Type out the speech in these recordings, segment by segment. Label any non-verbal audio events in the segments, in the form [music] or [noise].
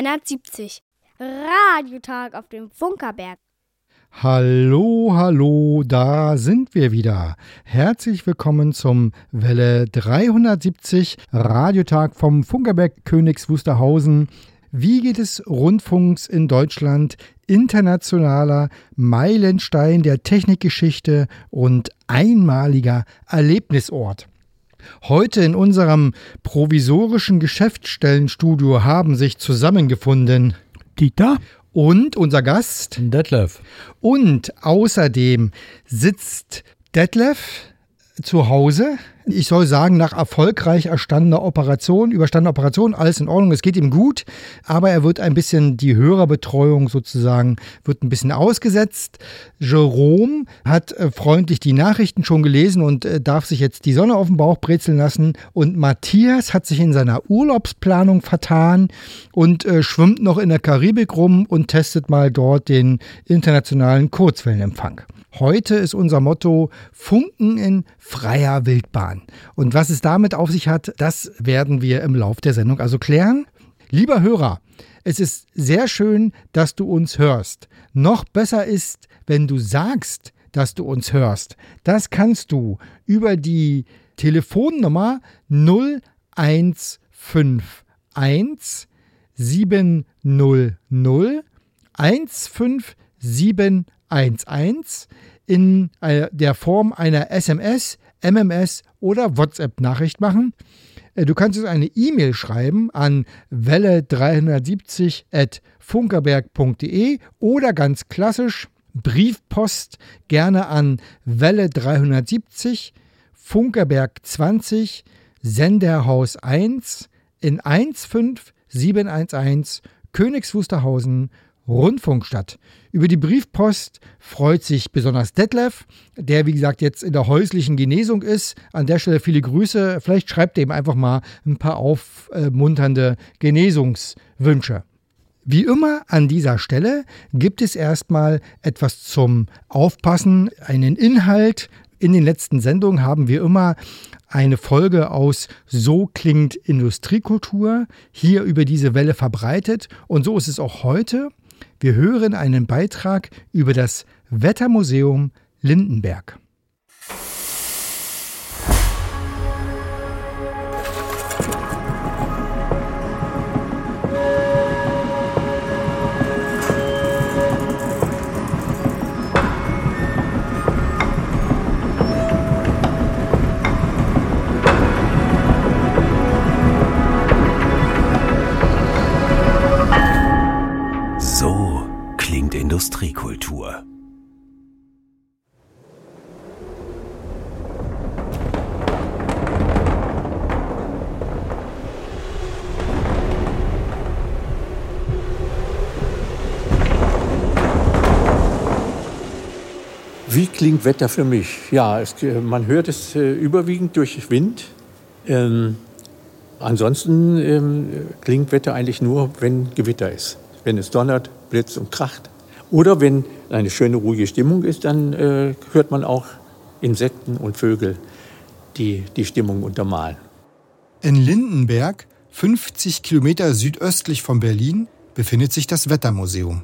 Welle 370. Radiotag auf dem Funkerberg. Hallo, hallo, da sind wir wieder. Herzlich willkommen zum Welle 370 Radiotag vom Funkerberg Königs Wusterhausen. Wie geht es Rundfunks in Deutschland? Internationaler Meilenstein der Technikgeschichte und einmaliger Erlebnisort. Heute in unserem provisorischen Geschäftsstellenstudio haben sich zusammengefunden Dieter? und unser Gast. Detlef. Und außerdem sitzt Detlef zu Hause ich soll sagen, nach erfolgreich erstandener Operation, überstandener Operation, alles in Ordnung, es geht ihm gut, aber er wird ein bisschen, die Hörerbetreuung sozusagen, wird ein bisschen ausgesetzt. Jerome hat äh, freundlich die Nachrichten schon gelesen und äh, darf sich jetzt die Sonne auf dem Bauch brezeln lassen. Und Matthias hat sich in seiner Urlaubsplanung vertan und äh, schwimmt noch in der Karibik rum und testet mal dort den internationalen Kurzwellenempfang. Heute ist unser Motto Funken in freier Wildbahn. Und was es damit auf sich hat, das werden wir im Lauf der Sendung also klären. Lieber Hörer, es ist sehr schön, dass du uns hörst. Noch besser ist, wenn du sagst, dass du uns hörst. Das kannst du über die Telefonnummer 0151 700 15711 in äh, der Form einer SMS, MMS oder WhatsApp-Nachricht machen. Äh, du kannst uns eine E-Mail schreiben an welle370 at funkerberg.de oder ganz klassisch Briefpost gerne an Welle 370 Funkerberg 20 Senderhaus 1 in 15711 Königs Wusterhausen Rundfunkstadt. Über die Briefpost freut sich besonders Detlef, der wie gesagt jetzt in der häuslichen Genesung ist. An der Stelle viele Grüße. Vielleicht schreibt er ihm einfach mal ein paar aufmunternde Genesungswünsche. Wie immer an dieser Stelle gibt es erstmal etwas zum Aufpassen, einen Inhalt. In den letzten Sendungen haben wir immer eine Folge aus So klingt Industriekultur hier über diese Welle verbreitet. Und so ist es auch heute. Wir hören einen Beitrag über das Wettermuseum Lindenberg. Industriekultur. Wie klingt Wetter für mich? Ja, es, man hört es äh, überwiegend durch Wind. Ähm, ansonsten ähm, klingt Wetter eigentlich nur, wenn Gewitter ist. Wenn es donnert, blitzt und kracht. Oder wenn eine schöne, ruhige Stimmung ist, dann äh, hört man auch Insekten und Vögel, die die Stimmung untermalen. In Lindenberg, 50 Kilometer südöstlich von Berlin, befindet sich das Wettermuseum.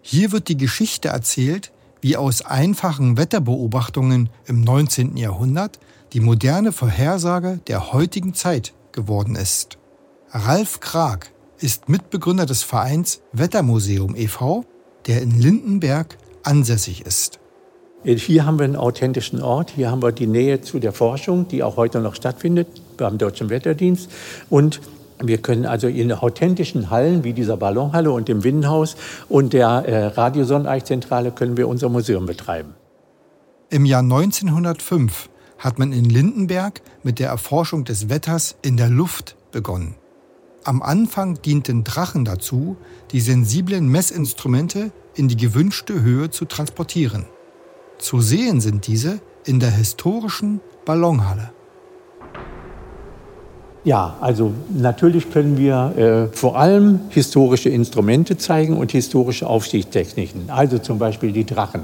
Hier wird die Geschichte erzählt, wie aus einfachen Wetterbeobachtungen im 19. Jahrhundert die moderne Vorhersage der heutigen Zeit geworden ist. Ralf Krag ist Mitbegründer des Vereins Wettermuseum e.V der in Lindenberg ansässig ist. Hier haben wir einen authentischen Ort. Hier haben wir die Nähe zu der Forschung, die auch heute noch stattfindet beim Deutschen Wetterdienst. Und wir können also in authentischen Hallen wie dieser Ballonhalle und dem Winnenhaus und der äh, Radiosonneneichzentrale können wir unser Museum betreiben. Im Jahr 1905 hat man in Lindenberg mit der Erforschung des Wetters in der Luft begonnen. Am Anfang dienten Drachen dazu, die sensiblen Messinstrumente in die gewünschte Höhe zu transportieren. Zu sehen sind diese in der historischen Ballonhalle. Ja, also natürlich können wir äh, vor allem historische Instrumente zeigen und historische Aufstiegstechniken, also zum Beispiel die Drachen.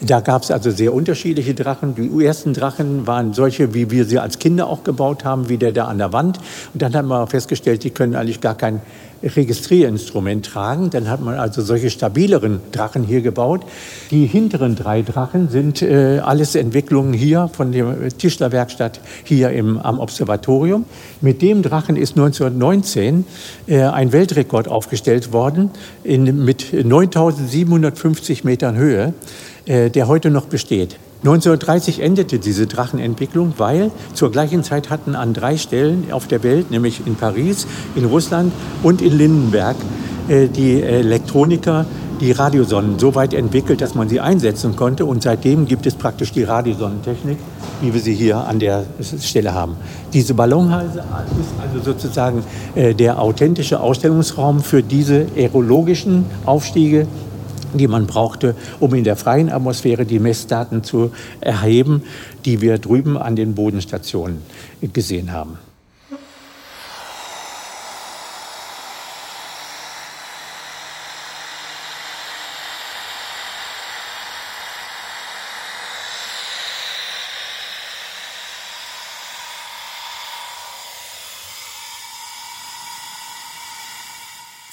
Da gab es also sehr unterschiedliche Drachen. Die ersten Drachen waren solche, wie wir sie als Kinder auch gebaut haben, wie der da an der Wand. Und dann haben wir festgestellt, die können eigentlich gar kein Registrierinstrument tragen. Dann hat man also solche stabileren Drachen hier gebaut. Die hinteren drei Drachen sind äh, alles Entwicklungen hier von der Tischlerwerkstatt hier im, am Observatorium. Mit dem Drachen ist 1919 äh, ein Weltrekord aufgestellt worden in, mit 9750 Metern Höhe. Äh, der heute noch besteht. 1930 endete diese Drachenentwicklung, weil zur gleichen Zeit hatten an drei Stellen auf der Welt, nämlich in Paris, in Russland und in Lindenberg, äh, die Elektroniker die Radiosonnen so weit entwickelt, dass man sie einsetzen konnte. Und seitdem gibt es praktisch die Radiosonnentechnik, wie wir sie hier an der Stelle haben. Diese Ballonhalse ist also sozusagen äh, der authentische Ausstellungsraum für diese aerologischen Aufstiege die man brauchte, um in der freien Atmosphäre die Messdaten zu erheben, die wir drüben an den Bodenstationen gesehen haben.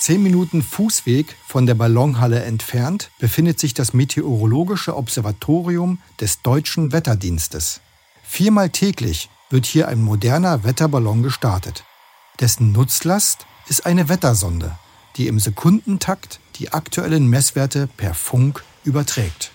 Zehn Minuten Fußweg von der Ballonhalle entfernt befindet sich das Meteorologische Observatorium des Deutschen Wetterdienstes. Viermal täglich wird hier ein moderner Wetterballon gestartet. Dessen Nutzlast ist eine Wettersonde, die im Sekundentakt die aktuellen Messwerte per Funk überträgt.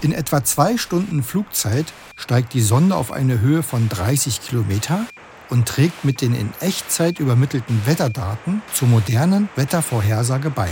In etwa zwei Stunden Flugzeit steigt die Sonde auf eine Höhe von 30 Kilometer und trägt mit den in Echtzeit übermittelten Wetterdaten zur modernen Wettervorhersage bei.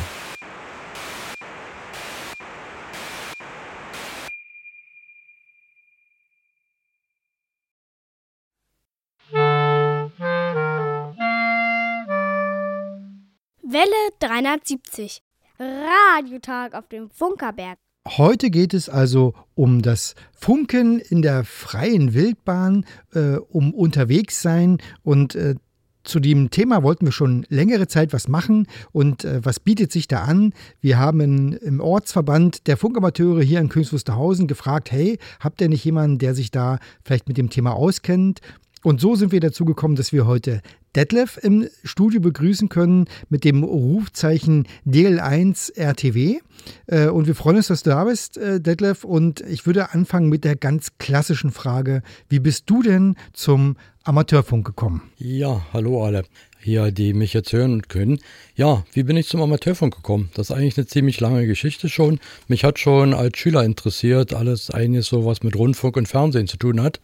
Welle 370. Radiotag auf dem Funkerberg. Heute geht es also um das Funken in der freien Wildbahn, äh, um unterwegs sein und äh, zu dem Thema wollten wir schon längere Zeit was machen und äh, was bietet sich da an? Wir haben in, im Ortsverband der Funkamateure hier in Königs Wusterhausen gefragt, hey, habt ihr nicht jemanden, der sich da vielleicht mit dem Thema auskennt? Und so sind wir dazu gekommen, dass wir heute Detlef im Studio begrüßen können mit dem Rufzeichen DL1 RTW. Äh, und wir freuen uns, dass du da bist, äh, Detlef. Und ich würde anfangen mit der ganz klassischen Frage: Wie bist du denn zum Amateurfunk gekommen? Ja, hallo alle hier, die mich jetzt hören können. Ja, wie bin ich zum Amateurfunk gekommen? Das ist eigentlich eine ziemlich lange Geschichte schon. Mich hat schon als Schüler interessiert, alles eigentlich so, was mit Rundfunk und Fernsehen zu tun hat.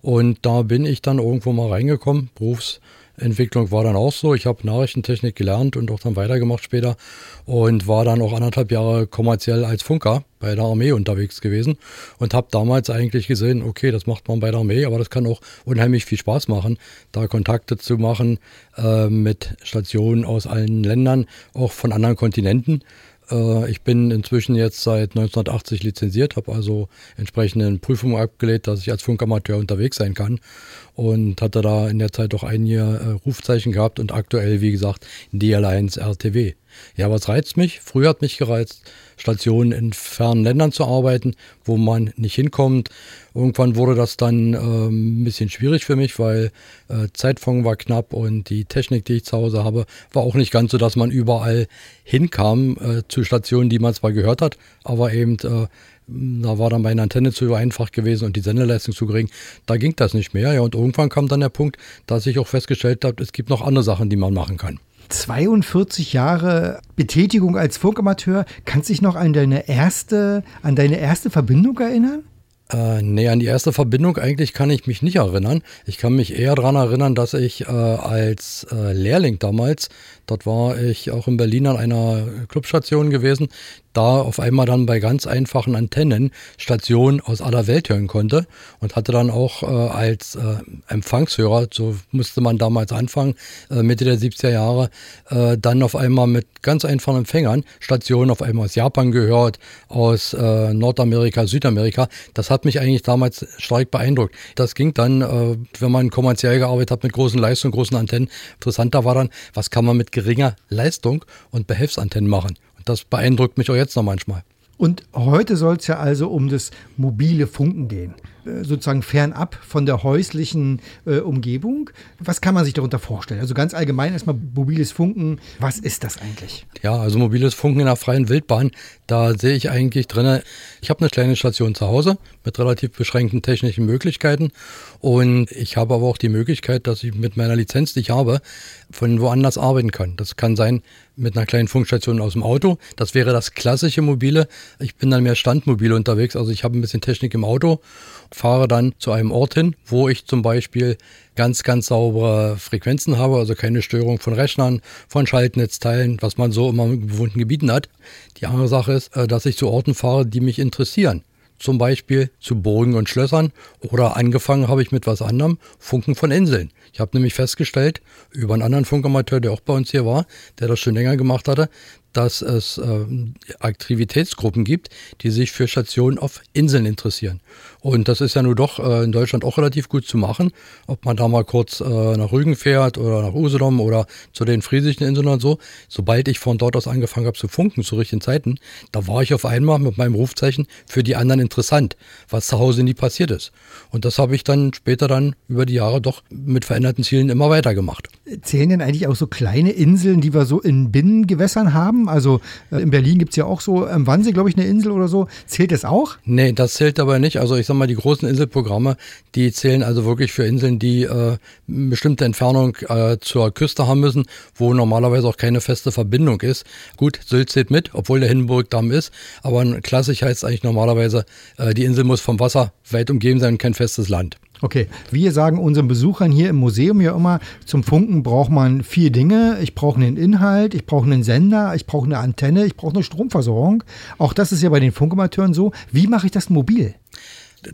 Und da bin ich dann irgendwo mal reingekommen. Berufsentwicklung war dann auch so. Ich habe Nachrichtentechnik gelernt und auch dann weitergemacht später und war dann auch anderthalb Jahre kommerziell als Funker bei der Armee unterwegs gewesen und habe damals eigentlich gesehen, okay, das macht man bei der Armee, aber das kann auch unheimlich viel Spaß machen, da Kontakte zu machen äh, mit Stationen aus allen Ländern, auch von anderen Kontinenten. Äh, ich bin inzwischen jetzt seit 1980 lizenziert, habe also entsprechende Prüfungen abgelegt, dass ich als Funkamateur unterwegs sein kann und hatte da in der Zeit auch einige äh, Rufzeichen gehabt und aktuell, wie gesagt, DL1 RTW. Ja, was reizt mich? Früher hat mich gereizt, Stationen in fernen Ländern zu arbeiten, wo man nicht hinkommt. Irgendwann wurde das dann ähm, ein bisschen schwierig für mich, weil äh, Zeitfond war knapp und die Technik, die ich zu Hause habe, war auch nicht ganz so, dass man überall hinkam äh, zu Stationen, die man zwar gehört hat, aber eben äh, da war dann meine Antenne zu einfach gewesen und die Sendeleistung zu gering. Da ging das nicht mehr. Ja, und irgendwann kam dann der Punkt, dass ich auch festgestellt habe, es gibt noch andere Sachen, die man machen kann. 42 Jahre Betätigung als Funkamateur. Kannst du dich noch an deine erste, an deine erste Verbindung erinnern? Äh, nee, an die erste Verbindung eigentlich kann ich mich nicht erinnern. Ich kann mich eher daran erinnern, dass ich äh, als äh, Lehrling damals, dort war ich auch in Berlin an einer Clubstation gewesen, da auf einmal dann bei ganz einfachen Antennen Stationen aus aller Welt hören konnte und hatte dann auch äh, als äh, Empfangshörer, so musste man damals anfangen, äh, Mitte der 70er Jahre, äh, dann auf einmal mit ganz einfachen Empfängern Stationen auf einmal aus Japan gehört, aus äh, Nordamerika, Südamerika. Das hat mich eigentlich damals stark beeindruckt. Das ging dann, äh, wenn man kommerziell gearbeitet hat mit großen Leistungen, großen Antennen. Interessanter war dann, was kann man mit geringer Leistung und Behelfsantennen machen. Und das beeindruckt mich auch jetzt noch manchmal. Und heute soll es ja also um das mobile Funken gehen, sozusagen fernab von der häuslichen äh, Umgebung. Was kann man sich darunter vorstellen? Also ganz allgemein erstmal mobiles Funken. Was ist das eigentlich? Ja, also mobiles Funken in der freien Wildbahn, da sehe ich eigentlich drin, ich habe eine kleine Station zu Hause mit relativ beschränkten technischen Möglichkeiten und ich habe aber auch die Möglichkeit, dass ich mit meiner Lizenz, die ich habe, von woanders arbeiten kann. Das kann sein mit einer kleinen Funkstation aus dem Auto. Das wäre das klassische mobile. Ich bin dann mehr standmobil unterwegs, also ich habe ein bisschen Technik im Auto, fahre dann zu einem Ort hin, wo ich zum Beispiel ganz, ganz saubere Frequenzen habe, also keine Störung von Rechnern, von Schaltnetzteilen, was man so immer in bewohnten Gebieten hat. Die andere Sache ist, äh, dass ich zu Orten fahre, die mich interessieren zum Beispiel zu Burgen und Schlössern oder angefangen habe ich mit was anderem, Funken von Inseln. Ich habe nämlich festgestellt, über einen anderen Funkamateur, der auch bei uns hier war, der das schon länger gemacht hatte, dass es äh, Aktivitätsgruppen gibt, die sich für Stationen auf Inseln interessieren. Und das ist ja nun doch äh, in Deutschland auch relativ gut zu machen. Ob man da mal kurz äh, nach Rügen fährt oder nach Usedom oder zu den friesischen Inseln und so. Sobald ich von dort aus angefangen habe zu funken, zu richtigen Zeiten, da war ich auf einmal mit meinem Rufzeichen für die anderen interessant, was zu Hause nie passiert ist. Und das habe ich dann später dann über die Jahre doch mit veränderten Zielen immer weiter gemacht. Zählen denn eigentlich auch so kleine Inseln, die wir so in Binnengewässern haben? Also äh, in Berlin gibt es ja auch so am Wannsee, glaube ich, eine Insel oder so. Zählt das auch? Nee, das zählt aber nicht. Also ich sag mal, die großen Inselprogramme, die zählen also wirklich für Inseln, die äh, eine bestimmte Entfernung äh, zur Küste haben müssen, wo normalerweise auch keine feste Verbindung ist. Gut, Sylt zählt mit, obwohl der Hindenburgdamm ist, aber klassisch heißt eigentlich normalerweise, äh, die Insel muss vom Wasser weit umgeben sein und kein festes Land. Okay, wir sagen unseren Besuchern hier im Museum ja immer, zum Funken braucht man vier Dinge. Ich brauche einen Inhalt, ich brauche einen Sender, ich brauche eine Antenne, ich brauche eine Stromversorgung. Auch das ist ja bei den Funkamateuren so. Wie mache ich das mobil?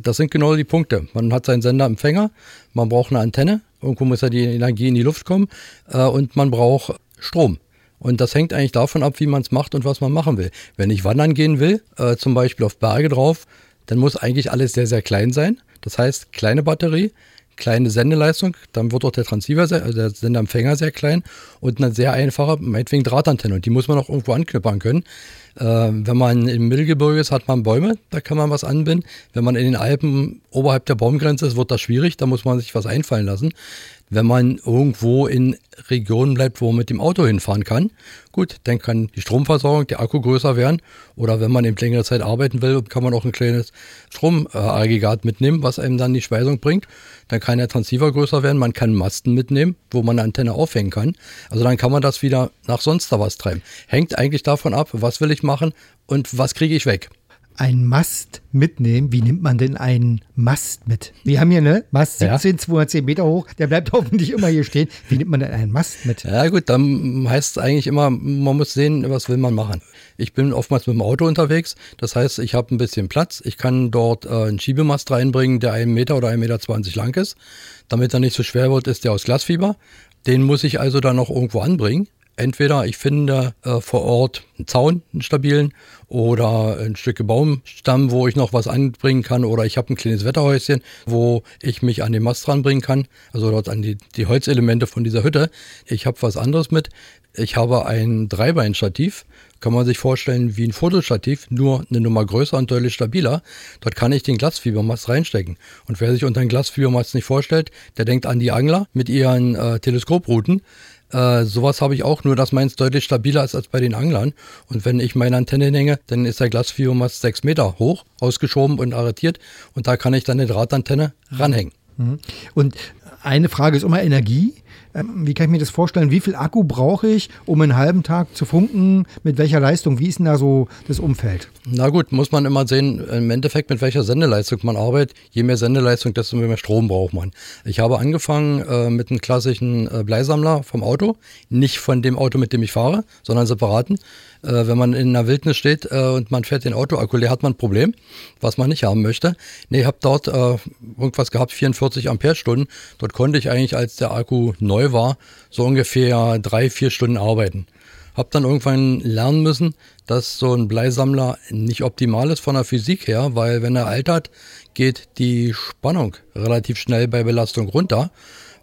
Das sind genau die Punkte. Man hat seinen Senderempfänger, man braucht eine Antenne, irgendwo muss ja die Energie in die Luft kommen äh, und man braucht Strom. Und das hängt eigentlich davon ab, wie man es macht und was man machen will. Wenn ich wandern gehen will, äh, zum Beispiel auf Berge drauf, dann muss eigentlich alles sehr, sehr klein sein. Das heißt, kleine Batterie, kleine Sendeleistung, dann wird auch der Transceiver, also der Senderempfänger sehr klein und eine sehr einfache, meinetwegen Drahtantenne. Und die muss man auch irgendwo anknüppern können. Äh, wenn man im Mittelgebirge ist, hat man Bäume, da kann man was anbinden. Wenn man in den Alpen oberhalb der Baumgrenze ist, wird das schwierig, da muss man sich was einfallen lassen. Wenn man irgendwo in Regionen bleibt, wo man mit dem Auto hinfahren kann, gut, dann kann die Stromversorgung, der Akku größer werden. Oder wenn man eben längere Zeit arbeiten will, kann man auch ein kleines Stromaggregat mitnehmen, was einem dann die Speisung bringt. Dann kann der Transceiver größer werden. Man kann Masten mitnehmen, wo man eine Antenne aufhängen kann. Also dann kann man das wieder nach sonst da was treiben. Hängt eigentlich davon ab, was will ich machen und was kriege ich weg ein Mast mitnehmen. Wie nimmt man denn einen Mast mit? Wir haben hier eine Mast 17, ja. 210 Meter hoch. Der bleibt [laughs] hoffentlich immer hier stehen. Wie nimmt man denn einen Mast mit? Ja gut, dann heißt es eigentlich immer, man muss sehen, was will man machen. Ich bin oftmals mit dem Auto unterwegs. Das heißt, ich habe ein bisschen Platz. Ich kann dort äh, einen Schiebemast reinbringen, der einen Meter oder 1,20 Meter 20 lang ist. Damit er nicht so schwer wird, ist der aus Glasfieber. Den muss ich also dann noch irgendwo anbringen. Entweder ich finde äh, vor Ort einen Zaun, einen stabilen, oder ein Stück Baumstamm, wo ich noch was anbringen kann, oder ich habe ein kleines Wetterhäuschen, wo ich mich an den Mast ranbringen kann, also dort an die, die Holzelemente von dieser Hütte. Ich habe was anderes mit. Ich habe ein Dreibeinstativ, kann man sich vorstellen wie ein Fotostativ, nur eine Nummer größer und deutlich stabiler. Dort kann ich den Glasfiebermast reinstecken. Und wer sich unter einen Glasfiebermast nicht vorstellt, der denkt an die Angler mit ihren äh, Teleskoprouten. Äh, sowas habe ich auch, nur dass meins deutlich stabiler ist als bei den Anglern. Und wenn ich meine Antenne hänge, dann ist der Glasfibomast sechs Meter hoch, ausgeschoben und arretiert. Und da kann ich dann eine Drahtantenne ranhängen. Mhm. Und Eine Frage ist immer Energie. Ähm, wie kann ich mir das vorstellen? Wie viel Akku brauche ich, um einen halben Tag zu funken? Mit welcher Leistung? Wie ist denn da so das Umfeld? Na gut, muss man immer sehen, im Endeffekt mit welcher Sendeleistung man arbeitet. Je mehr Sendeleistung, desto mehr Strom braucht man. Ich habe angefangen äh, mit einem klassischen äh, Bleisammler vom Auto. Nicht von dem Auto, mit dem ich fahre, sondern separaten. Äh, wenn man in der Wildnis steht äh, und man fährt den Autoakku leer, hat man ein Problem, was man nicht haben möchte. Nee, ich habe dort äh, irgendwas gehabt, 44 Ampere-Stunden. Dort konnte ich eigentlich, als der Akku neu war, so ungefähr drei, vier Stunden arbeiten. Hab dann irgendwann lernen müssen, dass so ein Bleisammler nicht optimal ist von der Physik her, weil wenn er altert, geht die Spannung relativ schnell bei Belastung runter,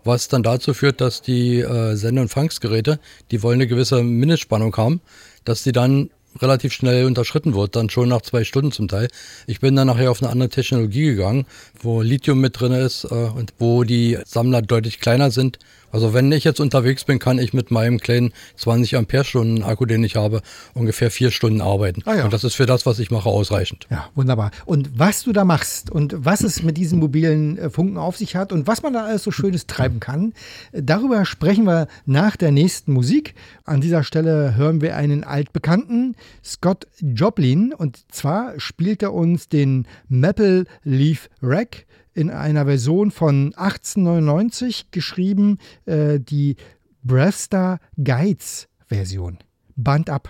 was dann dazu führt, dass die äh, Sende- und Fangsgeräte, die wollen eine gewisse Mindestspannung haben, dass die dann relativ schnell unterschritten wird, dann schon nach zwei Stunden zum Teil. Ich bin dann nachher auf eine andere Technologie gegangen, wo Lithium mit drin ist äh, und wo die Sammler deutlich kleiner sind. Also wenn ich jetzt unterwegs bin, kann ich mit meinem kleinen 20 Ampere-Stunden Akku, den ich habe, ungefähr vier Stunden arbeiten. Ah ja. Und das ist für das, was ich mache, ausreichend. Ja, wunderbar. Und was du da machst und was es mit diesen mobilen äh, Funken auf sich hat und was man da alles so Schönes treiben kann, darüber sprechen wir nach der nächsten Musik. An dieser Stelle hören wir einen altbekannten, Scott Joplin. Und zwar spielt er uns den Maple Leaf Rack in einer Version von 1899 geschrieben, äh, die Brewster Guides Version. Band ab.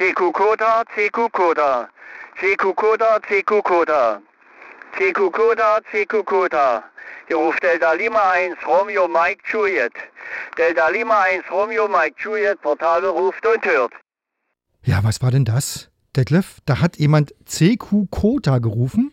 CQ Koda, CQ Koda. CQ Koda, CQ Koda. CQ Koda, CQ Koda. Hier ruft Delta Lima 1, Romeo Mike Juliet. Delta Lima 1, Romeo Mike Juliet, Portale ruft und hört. Ja, was war denn das? Detlef, da hat jemand CQ Kota gerufen.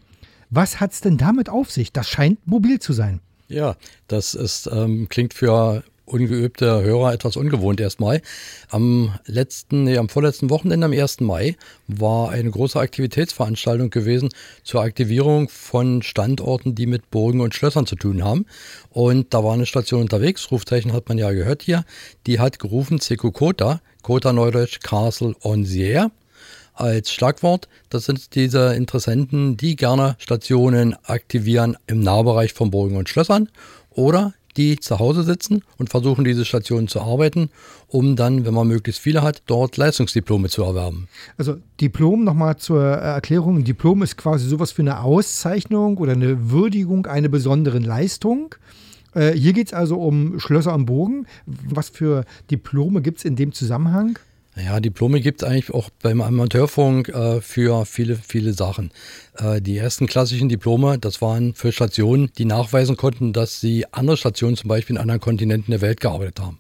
Was hat's denn damit auf sich? Das scheint mobil zu sein. Ja, das ist, ähm, klingt für ungeübte Hörer etwas ungewohnt erstmal. Am letzten, nee, am vorletzten Wochenende, am 1. Mai, war eine große Aktivitätsveranstaltung gewesen zur Aktivierung von Standorten, die mit Burgen und Schlössern zu tun haben. Und da war eine Station unterwegs, Rufzeichen hat man ja gehört hier, die hat gerufen CQ Kota, Kota Neudeutsch Castle on Air als Schlagwort. Das sind diese Interessenten, die gerne Stationen aktivieren im Nahbereich von Burgen und Schlössern oder die zu Hause sitzen und versuchen, diese Stationen zu arbeiten, um dann, wenn man möglichst viele hat, dort Leistungsdiplome zu erwerben. Also Diplom nochmal zur Erklärung. Ein Diplom ist quasi sowas für eine Auszeichnung oder eine Würdigung einer besonderen Leistung. Äh, hier geht es also um Schlösser am Bogen. Was für Diplome gibt es in dem Zusammenhang? Ja, Diplome gibt es eigentlich auch beim Amateurfunk äh, für viele, viele Sachen. Äh, die ersten klassischen Diplome, das waren für Stationen, die nachweisen konnten, dass sie andere Stationen zum Beispiel in anderen Kontinenten der Welt gearbeitet haben.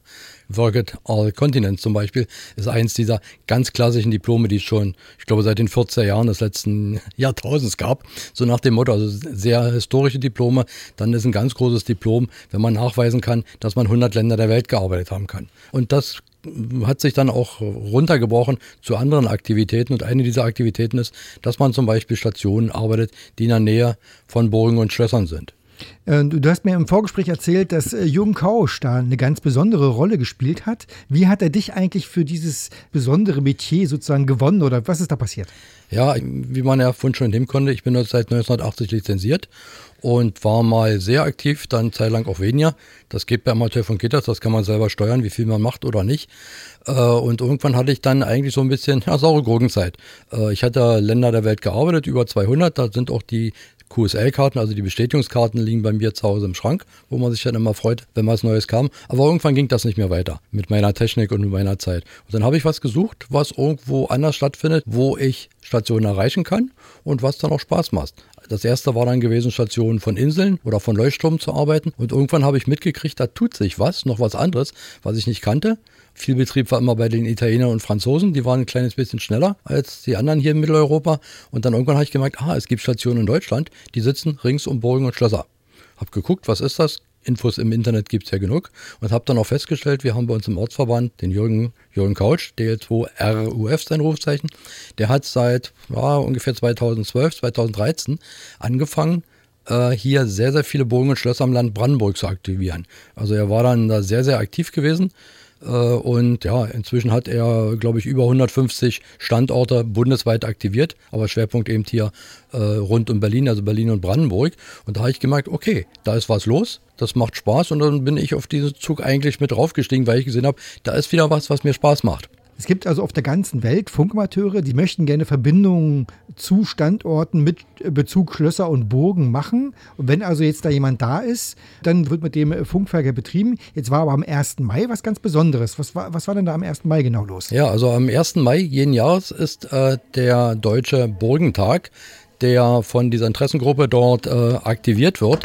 Work All Continents zum Beispiel ist eins dieser ganz klassischen Diplome, die es schon, ich glaube, seit den 40er Jahren des letzten [laughs] Jahrtausends gab. So nach dem Motto, also sehr historische Diplome. Dann ist ein ganz großes Diplom, wenn man nachweisen kann, dass man 100 Länder der Welt gearbeitet haben kann. Und das hat sich dann auch runtergebrochen zu anderen Aktivitäten. Und eine dieser Aktivitäten ist, dass man zum Beispiel Stationen arbeitet, die in der Nähe von Burgen und Schlössern sind. Äh, du hast mir im Vorgespräch erzählt, dass äh, Jürgen Kausch da eine ganz besondere Rolle gespielt hat. Wie hat er dich eigentlich für dieses besondere Metier sozusagen gewonnen oder was ist da passiert? Ja, wie man ja vorhin schon entnehmen konnte, ich bin seit 1980 lizenziert und war mal sehr aktiv, dann zeitlang auch weniger. Das geht bei Amateur von Gitters, das kann man selber steuern, wie viel man macht oder nicht. Äh, und irgendwann hatte ich dann eigentlich so ein bisschen ja, saure Gurkenzeit. Ich hatte Länder der Welt gearbeitet, über 200, da sind auch die QSL-Karten, also die Bestätigungskarten, liegen bei mir zu Hause im Schrank, wo man sich dann immer freut, wenn was Neues kam. Aber irgendwann ging das nicht mehr weiter mit meiner Technik und mit meiner Zeit. Und dann habe ich was gesucht, was irgendwo anders stattfindet, wo ich Stationen erreichen kann und was dann auch Spaß macht. Das erste war dann gewesen, Stationen von Inseln oder von Leuchtturmen zu arbeiten. Und irgendwann habe ich mitgekriegt, da tut sich was, noch was anderes, was ich nicht kannte. Viel Betrieb war immer bei den Italienern und Franzosen. Die waren ein kleines bisschen schneller als die anderen hier in Mitteleuropa. Und dann irgendwann habe ich gemerkt, ah, es gibt Stationen in Deutschland, die sitzen rings um Burgen und Schlösser. Hab geguckt, was ist das? Infos im Internet gibt es ja genug und habe dann auch festgestellt, wir haben bei uns im Ortsverband den Jürgen, Jürgen Couch, DL2RUF sein Rufzeichen, der hat seit ja, ungefähr 2012, 2013 angefangen, äh, hier sehr, sehr viele Burgen und Schlösser am Land Brandenburg zu aktivieren. Also er war dann da sehr, sehr aktiv gewesen und ja, inzwischen hat er, glaube ich, über 150 Standorte bundesweit aktiviert, aber Schwerpunkt eben hier äh, rund um Berlin, also Berlin und Brandenburg. Und da habe ich gemerkt, okay, da ist was los, das macht Spaß und dann bin ich auf diesen Zug eigentlich mit draufgestiegen, weil ich gesehen habe, da ist wieder was, was mir Spaß macht. Es gibt also auf der ganzen Welt Funkamateure, die möchten gerne Verbindungen zu Standorten mit Bezug Schlösser und Burgen machen. Und wenn also jetzt da jemand da ist, dann wird mit dem Funkverkehr betrieben. Jetzt war aber am 1. Mai was ganz Besonderes. Was war, was war denn da am 1. Mai genau los? Ja, also am 1. Mai jeden Jahres ist äh, der Deutsche Burgentag der von dieser Interessengruppe dort äh, aktiviert wird.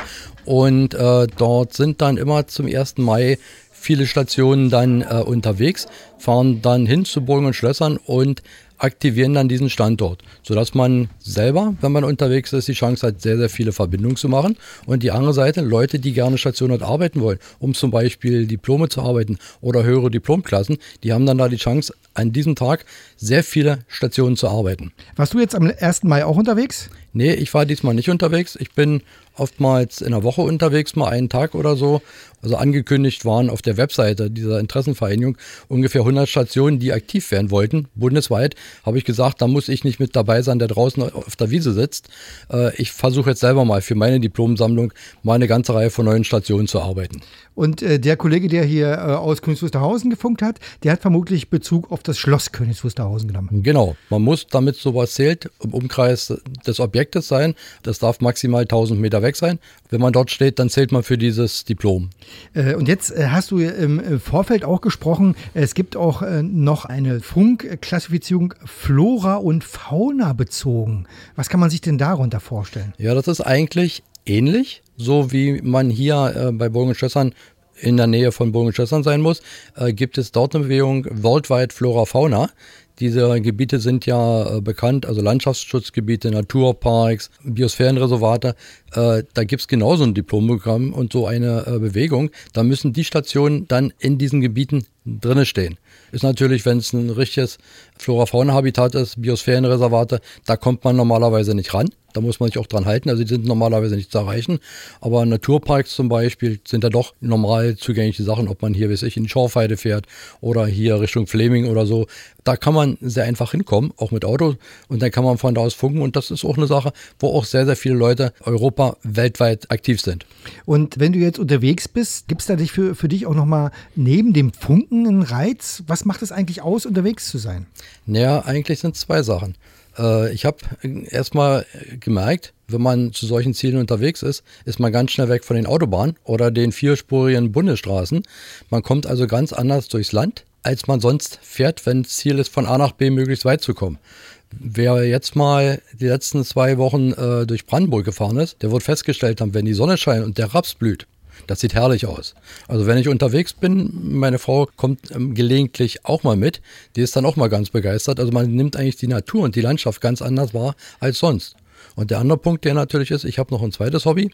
Und äh, dort sind dann immer zum 1. Mai viele Stationen dann äh, unterwegs, fahren dann hin zu Burgen und Schlössern und aktivieren dann diesen Standort, sodass man selber, wenn man unterwegs ist, die Chance hat, sehr, sehr viele Verbindungen zu machen. Und die andere Seite, Leute, die gerne Stationen dort arbeiten wollen, um zum Beispiel Diplome zu arbeiten oder höhere Diplomklassen, die haben dann da die Chance, an diesem Tag sehr viele Stationen zu arbeiten. Warst du jetzt am 1. Mai auch unterwegs? Nee, ich war diesmal nicht unterwegs. Ich bin oftmals in der Woche unterwegs, mal einen Tag oder so. Also angekündigt waren auf der Webseite dieser Interessenvereinigung ungefähr 100 Stationen, die aktiv werden wollten, bundesweit. Habe ich gesagt, da muss ich nicht mit dabei sein, der draußen auf der Wiese sitzt. Äh, ich versuche jetzt selber mal für meine Diplomsammlung mal eine ganze Reihe von neuen Stationen zu arbeiten. Und äh, der Kollege, der hier äh, aus Königs Wusterhausen gefunkt hat, der hat vermutlich Bezug auf das Schloss Königs Wusterhausen genommen. Genau. Man muss, damit sowas zählt, im Umkreis des Objektes sein. Das darf maximal 1000 Meter weg sein. Wenn man dort steht, dann zählt man für dieses Diplom. Äh, und jetzt äh, hast du im Vorfeld auch gesprochen, es gibt auch äh, noch eine Funkklassifizierung Flora und Fauna bezogen. Was kann man sich denn darunter vorstellen? Ja, das ist eigentlich ähnlich, so wie man hier bei Burgen Schlössern in der Nähe von Burgen Schlössern sein muss, gibt es dort eine Bewegung Worldwide Flora Fauna. Diese Gebiete sind ja äh, bekannt, also Landschaftsschutzgebiete, Naturparks, Biosphärenreservate. Äh, da gibt es genauso ein Diplomprogramm und so eine äh, Bewegung. Da müssen die Stationen dann in diesen Gebieten drinne stehen. Ist natürlich, wenn es ein richtiges Flora-Fauna-Habitat ist, Biosphärenreservate, da kommt man normalerweise nicht ran. Da muss man sich auch dran halten. Also die sind normalerweise nicht zu erreichen. Aber Naturparks zum Beispiel sind da doch normal zugängliche Sachen, ob man hier, weiß ich, in die Schorfheide fährt oder hier Richtung Fleming oder so. Da kann man sehr einfach hinkommen, auch mit Auto. Und dann kann man von da aus funken. Und das ist auch eine Sache, wo auch sehr, sehr viele Leute Europa weltweit aktiv sind. Und wenn du jetzt unterwegs bist, gibt es da dich für, für dich auch nochmal neben dem Funken einen Reiz? Was macht es eigentlich aus, unterwegs zu sein? Naja, eigentlich sind es zwei Sachen. Äh, ich habe erstmal gemerkt, wenn man zu solchen Zielen unterwegs ist, ist man ganz schnell weg von den Autobahnen oder den vierspurigen Bundesstraßen. Man kommt also ganz anders durchs Land, als man sonst fährt, wenn Ziel ist, von A nach B möglichst weit zu kommen. Wer jetzt mal die letzten zwei Wochen äh, durch Brandenburg gefahren ist, der wird festgestellt haben, wenn die Sonne scheint und der Raps blüht, das sieht herrlich aus. Also wenn ich unterwegs bin, meine Frau kommt ähm, gelegentlich auch mal mit, die ist dann auch mal ganz begeistert. Also man nimmt eigentlich die Natur und die Landschaft ganz anders wahr als sonst. Und der andere Punkt, der natürlich ist, ich habe noch ein zweites Hobby,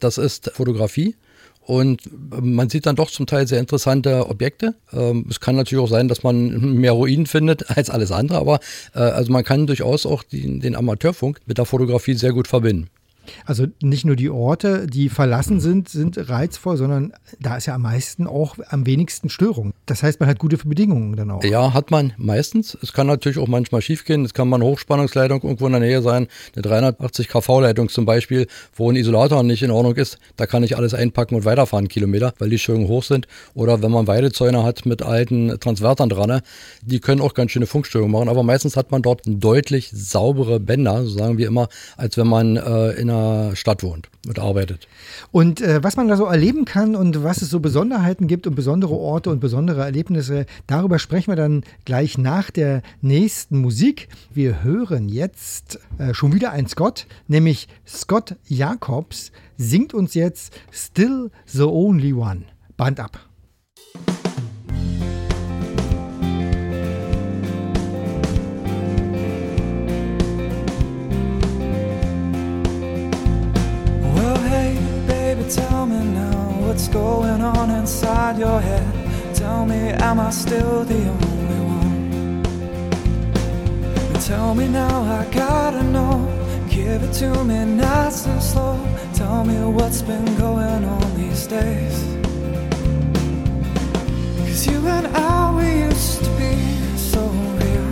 das ist Fotografie. Und ähm, man sieht dann doch zum Teil sehr interessante Objekte. Ähm, es kann natürlich auch sein, dass man [laughs] mehr Ruinen findet [laughs] als alles andere, aber äh, also man kann durchaus auch den, den Amateurfunk mit der Fotografie sehr gut verbinden. Also nicht nur die Orte, die verlassen sind, sind reizvoll, sondern da ist ja am meisten auch am wenigsten Störung. Das heißt, man hat gute Bedingungen dann auch. Ja, hat man meistens. Es kann natürlich auch manchmal schiefgehen. Es kann mal eine Hochspannungsleitung irgendwo in der Nähe sein, eine 380 kV-Leitung zum Beispiel, wo ein Isolator nicht in Ordnung ist. Da kann ich alles einpacken und weiterfahren Kilometer, weil die Störungen hoch sind. Oder wenn man Weidezäune hat mit alten Transvertern dran, die können auch ganz schöne Funkstörungen machen. Aber meistens hat man dort deutlich saubere Bänder, so sagen wir immer, als wenn man äh, in einer Stadt wohnt und arbeitet. Und äh, was man da so erleben kann und was es so Besonderheiten gibt und besondere Orte und besondere Erlebnisse, darüber sprechen wir dann gleich nach der nächsten Musik. Wir hören jetzt äh, schon wieder ein Scott, nämlich Scott Jacobs singt uns jetzt Still the Only One. Band ab. Tell me now what's going on inside your head. Tell me, am I still the only one? Tell me now, I gotta know. Give it to me nice and slow. Tell me what's been going on these days. Cause you and I, we used to be so real.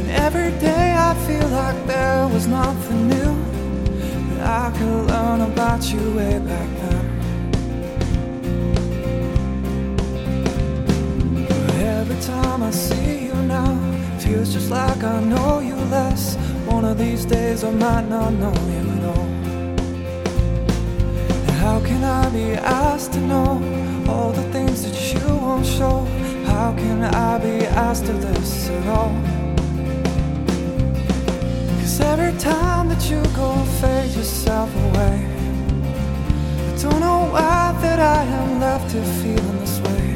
And every day I feel like there was nothing new. I could learn about you way back then. But every time I see you now, feels just like I know you less. One of these days I might not know you at all. How can I be asked to know all the things that you won't show? How can I be asked to this at all? Cause every time that you go fade yourself away. I don't know why that I am left here feeling this way.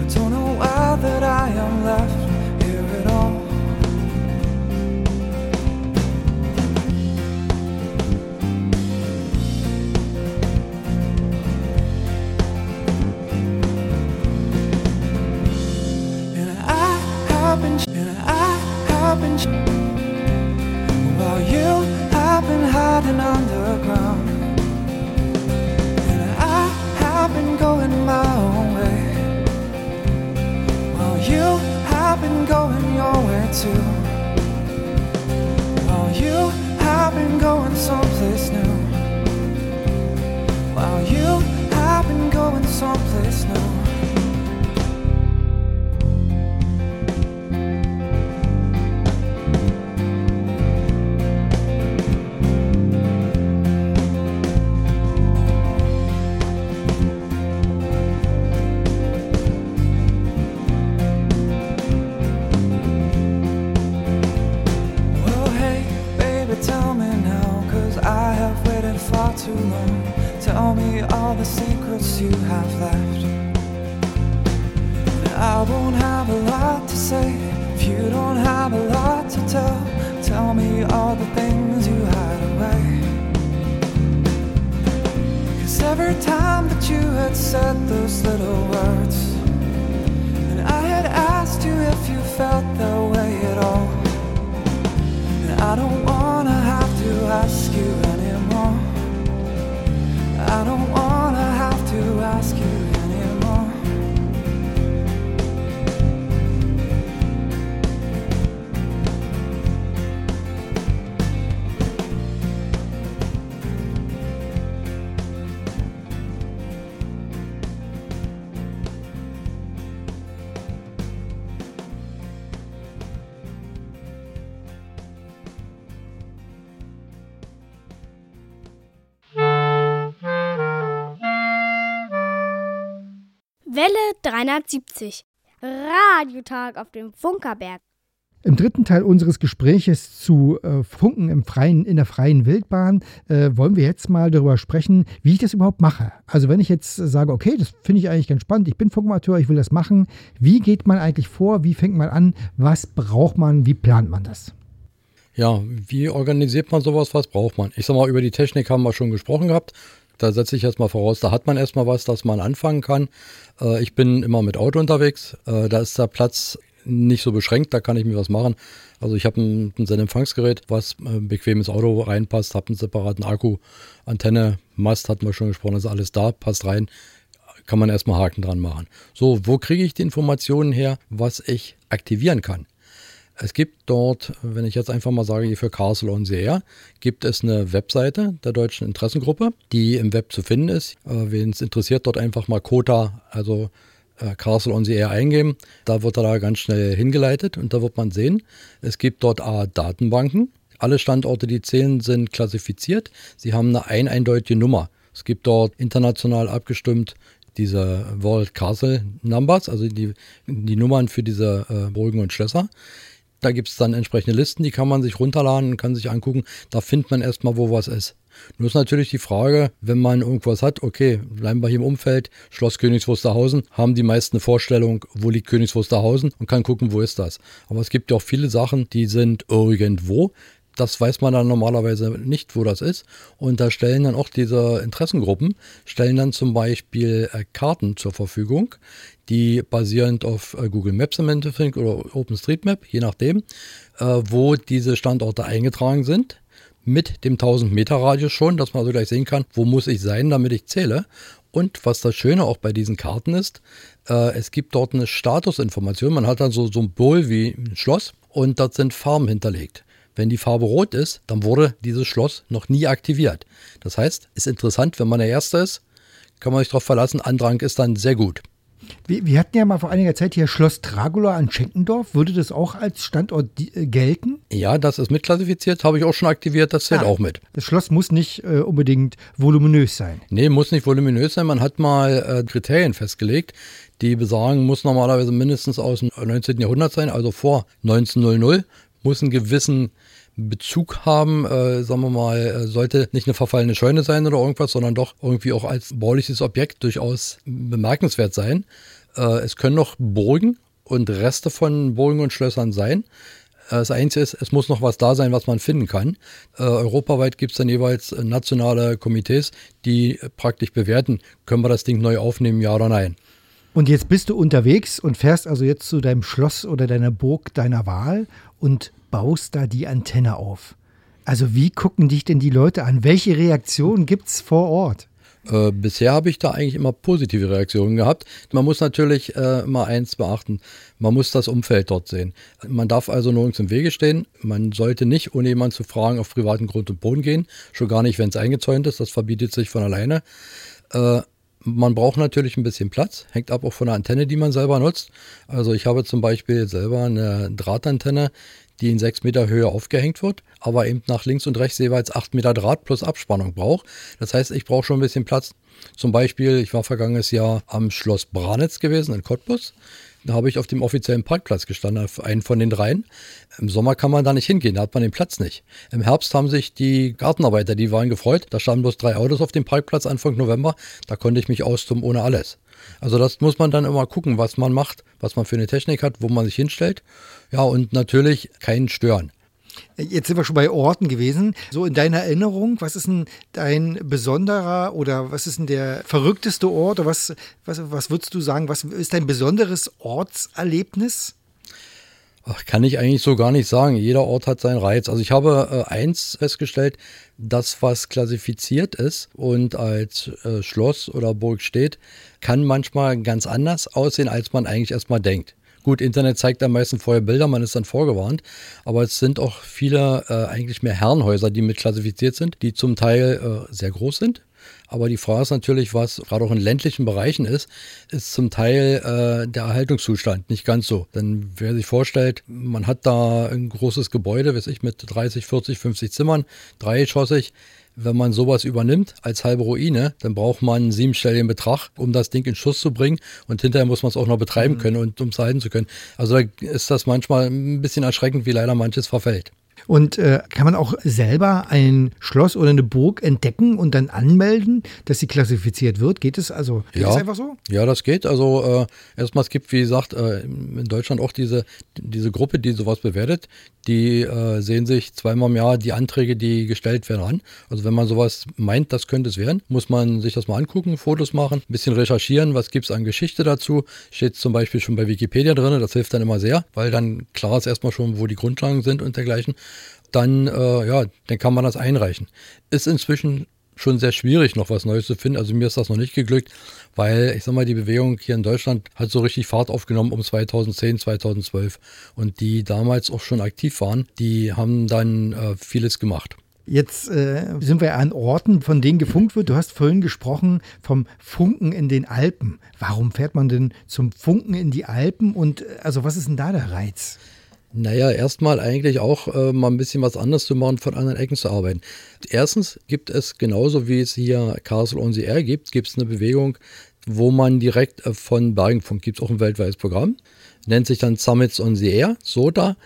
I don't know why that I Welle 370. Radiotag auf dem Funkerberg. Im dritten Teil unseres Gespräches zu äh, Funken im freien, in der freien Wildbahn äh, wollen wir jetzt mal darüber sprechen, wie ich das überhaupt mache. Also wenn ich jetzt sage, okay, das finde ich eigentlich ganz spannend, ich bin Funkamateur, ich will das machen, wie geht man eigentlich vor, wie fängt man an, was braucht man, wie plant man das? Ja, wie organisiert man sowas, was braucht man? Ich sag mal, über die Technik haben wir schon gesprochen gehabt. Da setze ich jetzt mal voraus, da hat man erstmal was, dass man anfangen kann. Äh, ich bin immer mit Auto unterwegs. Äh, da ist der Platz nicht so beschränkt, da kann ich mir was machen. Also ich habe ein, ein Sendempfangsgerät, was äh, bequem ins Auto reinpasst, habe einen separaten Akku, Antenne, Mast hatten wir schon gesprochen, ist alles da, passt rein, kann man erstmal Haken dran machen. So, wo kriege ich die Informationen her, was ich aktivieren kann? Es gibt dort, wenn ich jetzt einfach mal sage, hier für Castle on the Air, gibt es eine Webseite der deutschen Interessengruppe, die im Web zu finden ist. Äh, Wen es interessiert, dort einfach mal Kota, also äh, Castle on the Air eingeben. Da wird er da ganz schnell hingeleitet und da wird man sehen, es gibt dort A, Datenbanken. Alle Standorte, die zählen, sind klassifiziert. Sie haben eine ein eindeutige Nummer. Es gibt dort international abgestimmt diese World Castle Numbers, also die, die Nummern für diese äh, Burgen und Schlösser. Da gibt es dann entsprechende Listen, die kann man sich runterladen und kann sich angucken. Da findet man erstmal, wo was ist. Nur ist natürlich die Frage, wenn man irgendwas hat, okay, bleiben wir hier im Umfeld, Schloss Königs Wusterhausen, haben die meisten eine Vorstellung, wo liegt Königs Wusterhausen und kann gucken, wo ist das. Aber es gibt ja auch viele Sachen, die sind irgendwo. Das weiß man dann normalerweise nicht, wo das ist. Und da stellen dann auch diese Interessengruppen, stellen dann zum Beispiel äh, Karten zur Verfügung, die basierend auf äh, Google Maps im Endeffekt oder OpenStreetMap, je nachdem, äh, wo diese Standorte eingetragen sind mit dem 1000 Meter Radius schon, dass man also gleich sehen kann, wo muss ich sein, damit ich zähle. Und was das Schöne auch bei diesen Karten ist, äh, es gibt dort eine Statusinformation. Man hat dann so, so ein Symbol wie ein Schloss und dort sind Farben hinterlegt. Wenn die Farbe rot ist, dann wurde dieses Schloss noch nie aktiviert. Das heißt, ist interessant, wenn man der Erste ist, kann man sich darauf verlassen, Andrang ist dann sehr gut. Wir, wir, hatten ja mal vor einiger Zeit hier Schloss Dragula an Schenkendorf. Würde das auch als Standort äh, gelten? Ja, das ist mitklassifiziert, habe ich auch schon aktiviert, das zählt Ah, auch mit. Das Schloss muss nicht äh, unbedingt voluminös sein. Nee, muss nicht voluminös sein. Man hat mal äh, Kriterien festgelegt, die besagen, muss normalerweise mindestens aus dem 19. Jahrhundert sein, also vor 1900, muss einen gewissen Bezug haben, äh, sagen wir mal, äh, sollte nicht eine verfallene Scheune sein oder irgendwas, sondern doch irgendwie auch als bauliches Objekt durchaus bemerkenswert sein. Äh, es können noch Burgen und Reste von Burgen und Schlössern sein. Äh, Das Einzige ist, es muss noch was da sein, was man finden kann. Äh, europaweit gibt es dann jeweils nationale Komitees, die praktisch bewerten, können wir das Ding neu aufnehmen, ja oder nein. Und jetzt bist du unterwegs und fährst also jetzt zu deinem Schloss oder deiner Burg deiner Wahl und baust da die Antenne auf. Also wie gucken dich denn die Leute an? Welche Reaktionen gibt es vor Ort? Äh, bisher habe ich da eigentlich immer positive Reaktionen gehabt. Man muss natürlich äh, immer eins beachten. Man muss das Umfeld dort sehen. Man darf also nirgends im Wege stehen. Man sollte nicht, ohne jemanden zu fragen, auf privaten Grund und Boden gehen. Schon gar nicht, wenn es eingezäunt ist. Das verbietet sich von alleine. Äh, man braucht natürlich ein bisschen Platz. Hängt ab auch von der Antenne, die man selber nutzt. Also ich habe zum Beispiel selber eine Drahtantenne, die in 6 Meter Höhe aufgehängt wird, aber eben nach links und rechts jeweils 8 Meter Draht plus Abspannung braucht. Das heißt, ich brauche schon ein bisschen Platz. Zum Beispiel, ich war vergangenes Jahr am Schloss Branitz gewesen in Cottbus. Habe ich auf dem offiziellen Parkplatz gestanden, auf einen von den dreien. Im Sommer kann man da nicht hingehen, da hat man den Platz nicht. Im Herbst haben sich die Gartenarbeiter, die waren gefreut. Da standen bloß drei Autos auf dem Parkplatz Anfang November. Da konnte ich mich austoben ohne alles. Also das muss man dann immer gucken, was man macht, was man für eine Technik hat, wo man sich hinstellt. Ja, und natürlich keinen stören. Jetzt sind wir schon bei Orten gewesen. So in deiner Erinnerung, was ist denn dein besonderer oder was ist denn der verrückteste Ort? Oder was, was, was würdest du sagen, was ist dein besonderes Ortserlebnis? Ach, kann ich eigentlich so gar nicht sagen. Jeder Ort hat seinen Reiz. Also ich habe äh, eins festgestellt, das, was klassifiziert ist und als äh, Schloss oder Burg steht, kann manchmal ganz anders aussehen, als man eigentlich erstmal denkt. Gut, Internet zeigt am meisten vorher Bilder, man ist dann vorgewarnt, aber es sind auch viele äh, eigentlich mehr Herrenhäuser, die mit klassifiziert sind, die zum Teil äh, sehr groß sind. Aber die Frage ist natürlich, was gerade auch in ländlichen Bereichen ist, ist zum Teil äh, der Erhaltungszustand nicht ganz so. Denn wer sich vorstellt, man hat da ein großes Gebäude, weiß ich, mit 30, 40, 50 Zimmern, dreigeschossig, wenn man sowas übernimmt als halbe Ruine, dann braucht man einen siebenstelligen Betrag, um das Ding in Schuss zu bringen. Und hinterher muss man es auch noch betreiben mhm. können und um es halten zu können. Also da ist das manchmal ein bisschen erschreckend, wie leider manches verfällt. Und äh, kann man auch selber ein Schloss oder eine Burg entdecken und dann anmelden, dass sie klassifiziert wird? Geht es also? Geht ja, das einfach so? Ja, das geht. Also äh, erstmal, es gibt, wie gesagt, äh, in Deutschland auch diese, diese Gruppe, die sowas bewertet. Die äh, sehen sich zweimal im Jahr die Anträge, die gestellt werden, an. Also wenn man sowas meint, das könnte es werden, muss man sich das mal angucken, Fotos machen, ein bisschen recherchieren, was gibt es an Geschichte dazu. Steht zum Beispiel schon bei Wikipedia drin, das hilft dann immer sehr, weil dann klar ist erstmal schon, wo die Grundlagen sind und dergleichen dann, äh, ja, dann kann man das einreichen. Ist inzwischen schon sehr schwierig, noch was Neues zu finden. Also mir ist das noch nicht geglückt, weil ich sag mal, die Bewegung hier in Deutschland hat so richtig Fahrt aufgenommen um 2010, 2012. Und die damals auch schon aktiv waren, die haben dann äh, vieles gemacht. Jetzt äh, sind wir an Orten, von denen gefunkt wird. Du hast vorhin gesprochen vom Funken in den Alpen. Warum fährt man denn zum Funken in die Alpen und äh, also was ist denn da der Reiz? Naja, erstmal eigentlich auch äh, mal ein bisschen was anderes zu machen, von anderen Ecken zu arbeiten. Erstens gibt es genauso wie es hier Castle on the Air gibt, gibt es eine Bewegung, wo man direkt äh, von Bergenfunk, gibt es auch ein weltweites Programm, nennt sich dann Summits on the Air. SOTA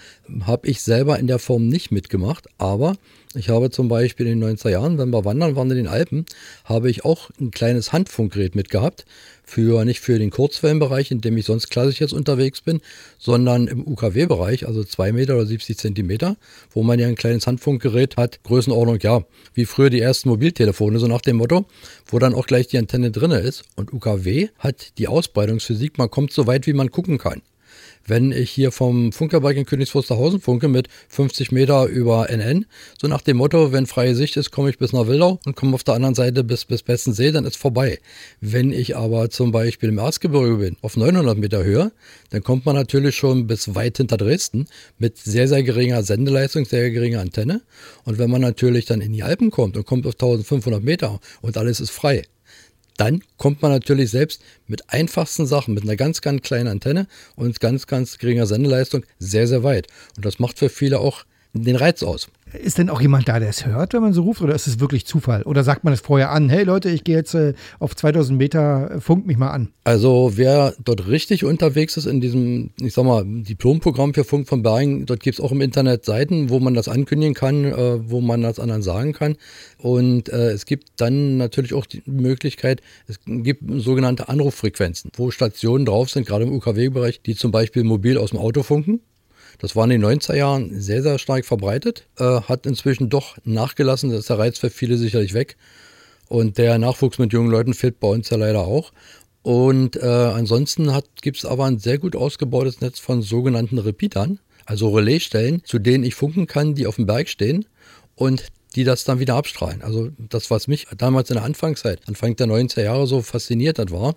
habe ich selber in der Form nicht mitgemacht, aber ich habe zum Beispiel in den 90er Jahren, wenn wir wandern waren in den Alpen, habe ich auch ein kleines Handfunkgerät mitgehabt. Für, nicht für den Kurzwellenbereich, in dem ich sonst klassisch jetzt unterwegs bin, sondern im UKW-Bereich, also 2 Meter oder 70 Zentimeter, wo man ja ein kleines Handfunkgerät hat, Größenordnung, ja, wie früher die ersten Mobiltelefone, so nach dem Motto, wo dann auch gleich die Antenne drin ist. Und UKW hat die Ausbreitungsphysik, man kommt so weit, wie man gucken kann wenn ich hier vom Funkerberg in Königs funke mit 50 Meter über NN, so nach dem Motto, wenn freie Sicht ist, komme ich bis nach Wildau und komme auf der anderen Seite bis, bis Bessensee, dann ist vorbei. Wenn ich aber zum Beispiel im Erzgebirge bin, auf 900 Meter Höhe, dann kommt man natürlich schon bis weit hinter Dresden mit sehr, sehr geringer Sendeleistung, sehr geringer Antenne. Und wenn man natürlich dann in die Alpen kommt und kommt auf 1500 Meter und alles ist frei, dann kommt man natürlich selbst mit einfachsten Sachen, mit einer ganz, ganz kleinen Antenne und ganz, ganz geringer Sendeleistung sehr, sehr weit. Und das macht für viele auch den Reiz aus. Ist denn auch jemand da, der es hört, wenn man so ruft, oder ist es wirklich Zufall? Oder sagt man es vorher an, hey Leute, ich gehe jetzt äh, auf 2000 Meter, äh, funkt mich mal an? Also wer dort richtig unterwegs ist in diesem, ich sag mal, Diplomprogramm für Funk von Bergen, dort gibt es auch im Internet Seiten, wo man das ankündigen kann, äh, wo man das anderen sagen kann. Und äh, es gibt dann natürlich auch die Möglichkeit, es gibt sogenannte Anruffrequenzen, wo Stationen drauf sind, gerade im UKW-Bereich, die zum Beispiel mobil aus dem Auto funken das war in den 90er Jahren sehr, sehr stark verbreitet, äh, hat inzwischen doch nachgelassen. Das ist der Reiz für viele sicherlich weg. Und der Nachwuchs mit jungen Leuten fehlt bei uns ja leider auch. Und äh, ansonsten gibt es aber ein sehr gut ausgebautes Netz von sogenannten Repeatern, also Relaisstellen, zu denen ich funken kann, die auf dem Berg stehen und die das dann wieder abstrahlen. Also das, was mich damals in der Anfangszeit, Anfang der 90er Jahre so fasziniert hat, war,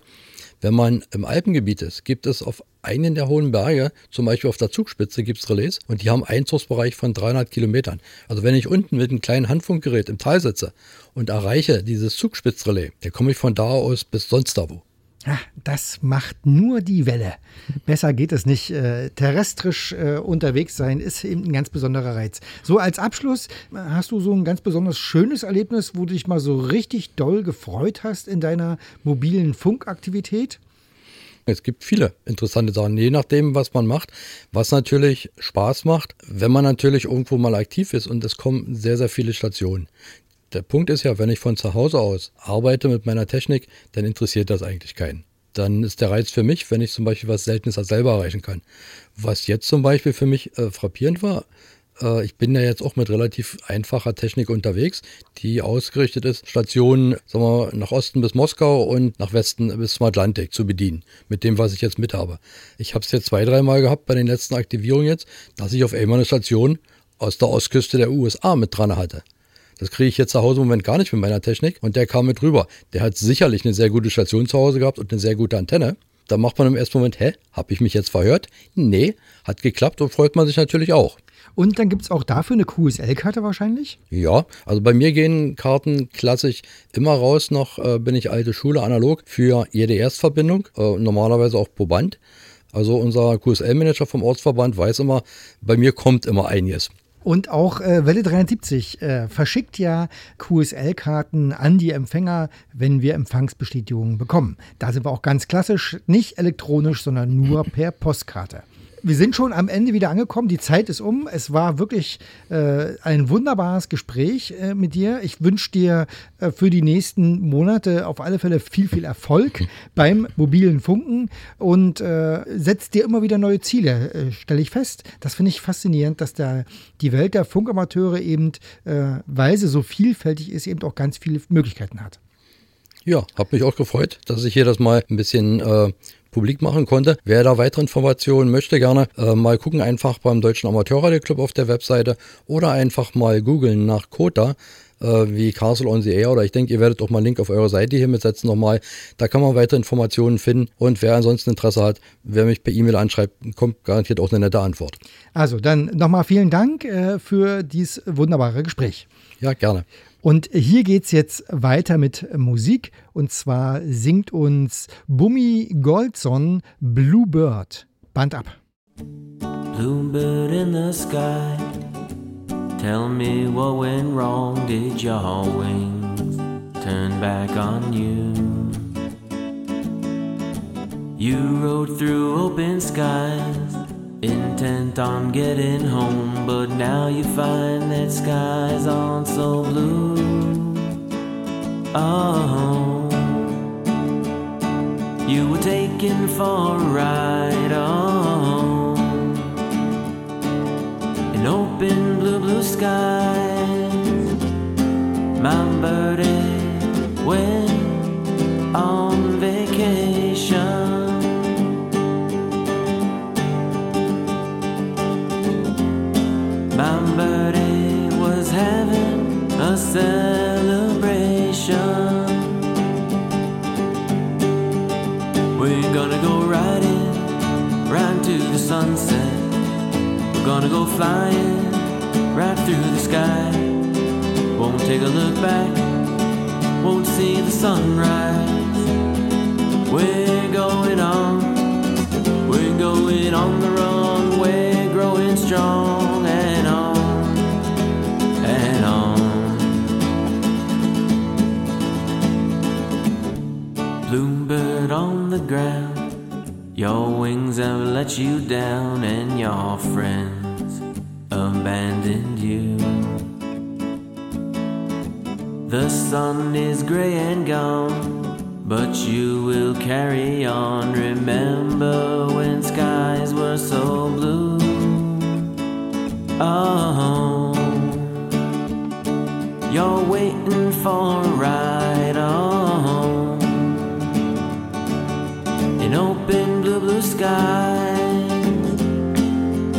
wenn man im Alpengebiet ist, gibt es auf einen der hohen Berge, zum Beispiel auf der Zugspitze, gibt es Relais und die haben Einzugsbereich von 300 Kilometern. Also wenn ich unten mit einem kleinen Handfunkgerät im Tal sitze und erreiche dieses Zugspitzrelais, dann komme ich von da aus bis sonst da wo. Ja, das macht nur die Welle. Besser geht es nicht. Äh, terrestrisch äh, unterwegs sein ist eben ein ganz besonderer Reiz. So als Abschluss, hast du so ein ganz besonders schönes Erlebnis, wo du dich mal so richtig doll gefreut hast in deiner mobilen Funkaktivität? Es gibt viele interessante Sachen, je nachdem, was man macht. Was natürlich Spaß macht, wenn man natürlich irgendwo mal aktiv ist und es kommen sehr, sehr viele Stationen. Der Punkt ist ja, wenn ich von zu Hause aus arbeite mit meiner Technik, dann interessiert das eigentlich keinen. Dann ist der Reiz für mich, wenn ich zum Beispiel was Seltenes selber erreichen kann. Was jetzt zum Beispiel für mich äh, frappierend war, äh, ich bin ja jetzt auch mit relativ einfacher Technik unterwegs, die ausgerichtet ist, Stationen sagen wir, nach Osten bis Moskau und nach Westen bis zum Atlantik zu bedienen, mit dem, was ich jetzt mit habe. Ich habe es jetzt zwei, dreimal gehabt bei den letzten Aktivierungen jetzt, dass ich auf einmal eine Station aus der Ostküste der USA mit dran hatte. Das kriege ich jetzt zu Hause im Moment gar nicht mit meiner Technik. Und der kam mit rüber. Der hat sicherlich eine sehr gute Station zu Hause gehabt und eine sehr gute Antenne. Da macht man im ersten Moment, hä, habe ich mich jetzt verhört? Nee, hat geklappt und freut man sich natürlich auch. Und dann gibt es auch dafür eine QSL-Karte wahrscheinlich? Ja, also bei mir gehen Karten klassisch immer raus, noch äh, bin ich alte Schule analog für jede Erstverbindung, äh, normalerweise auch pro Band. Also unser QSL-Manager vom Ortsverband weiß immer, bei mir kommt immer einiges. Und auch äh, Welle 370 äh, verschickt ja QSL-Karten an die Empfänger, wenn wir Empfangsbestätigungen bekommen. Da sind wir auch ganz klassisch, nicht elektronisch, sondern nur per Postkarte wir sind schon am Ende wieder angekommen. Die Zeit ist um. Es war wirklich äh, ein wunderbares Gespräch äh, mit dir. Ich wünsche dir äh, für die nächsten Monate auf alle Fälle viel, viel Erfolg [laughs] beim mobilen Funken und äh, setzt dir immer wieder neue Ziele, äh, stelle ich fest. Das finde ich faszinierend, dass da die Welt der Funkamateure eben, äh, weil sie so vielfältig ist, eben auch ganz viele Möglichkeiten hat. Ja, habe mich auch gefreut, dass ich hier das mal ein bisschen äh, publik machen konnte. Wer da weitere Informationen möchte, gerne äh, mal gucken, einfach beim Deutschen Amateurradio Club auf der Webseite oder einfach mal googeln nach Kota äh, wie Castle on the Air oder ich denke, ihr werdet auch mal einen Link auf eure Seite hier mitsetzen nochmal. Da kann man weitere Informationen finden und wer ansonsten Interesse hat, wer mich per E-Mail anschreibt, kommt garantiert auch eine nette Antwort. Also dann nochmal vielen Dank äh, für dieses wunderbare Gespräch. Ja, gerne. Und hier geht es jetzt weiter mit Musik. Und zwar singt uns Bummi Goldson Bluebird. Band ab. Bluebird in the sky. Tell me what went wrong. Did your wings turn back on you? You rode through open skies. Intent on getting home, but now you find that skies aren't so blue. Oh, you were taken for a ride on an open blue, blue skies. My birdie went on vacation. Celebration. We're gonna go riding right to the sunset. We're gonna go flying right through the sky. Won't take a look back, won't see the sunrise. We're going on, we're going on the run, we're growing strong on the ground, your wings have let you down, and your friends abandoned you. The sun is gray and gone, but you will carry on. Remember when skies were so blue? Oh, you're waiting for a ride on sky.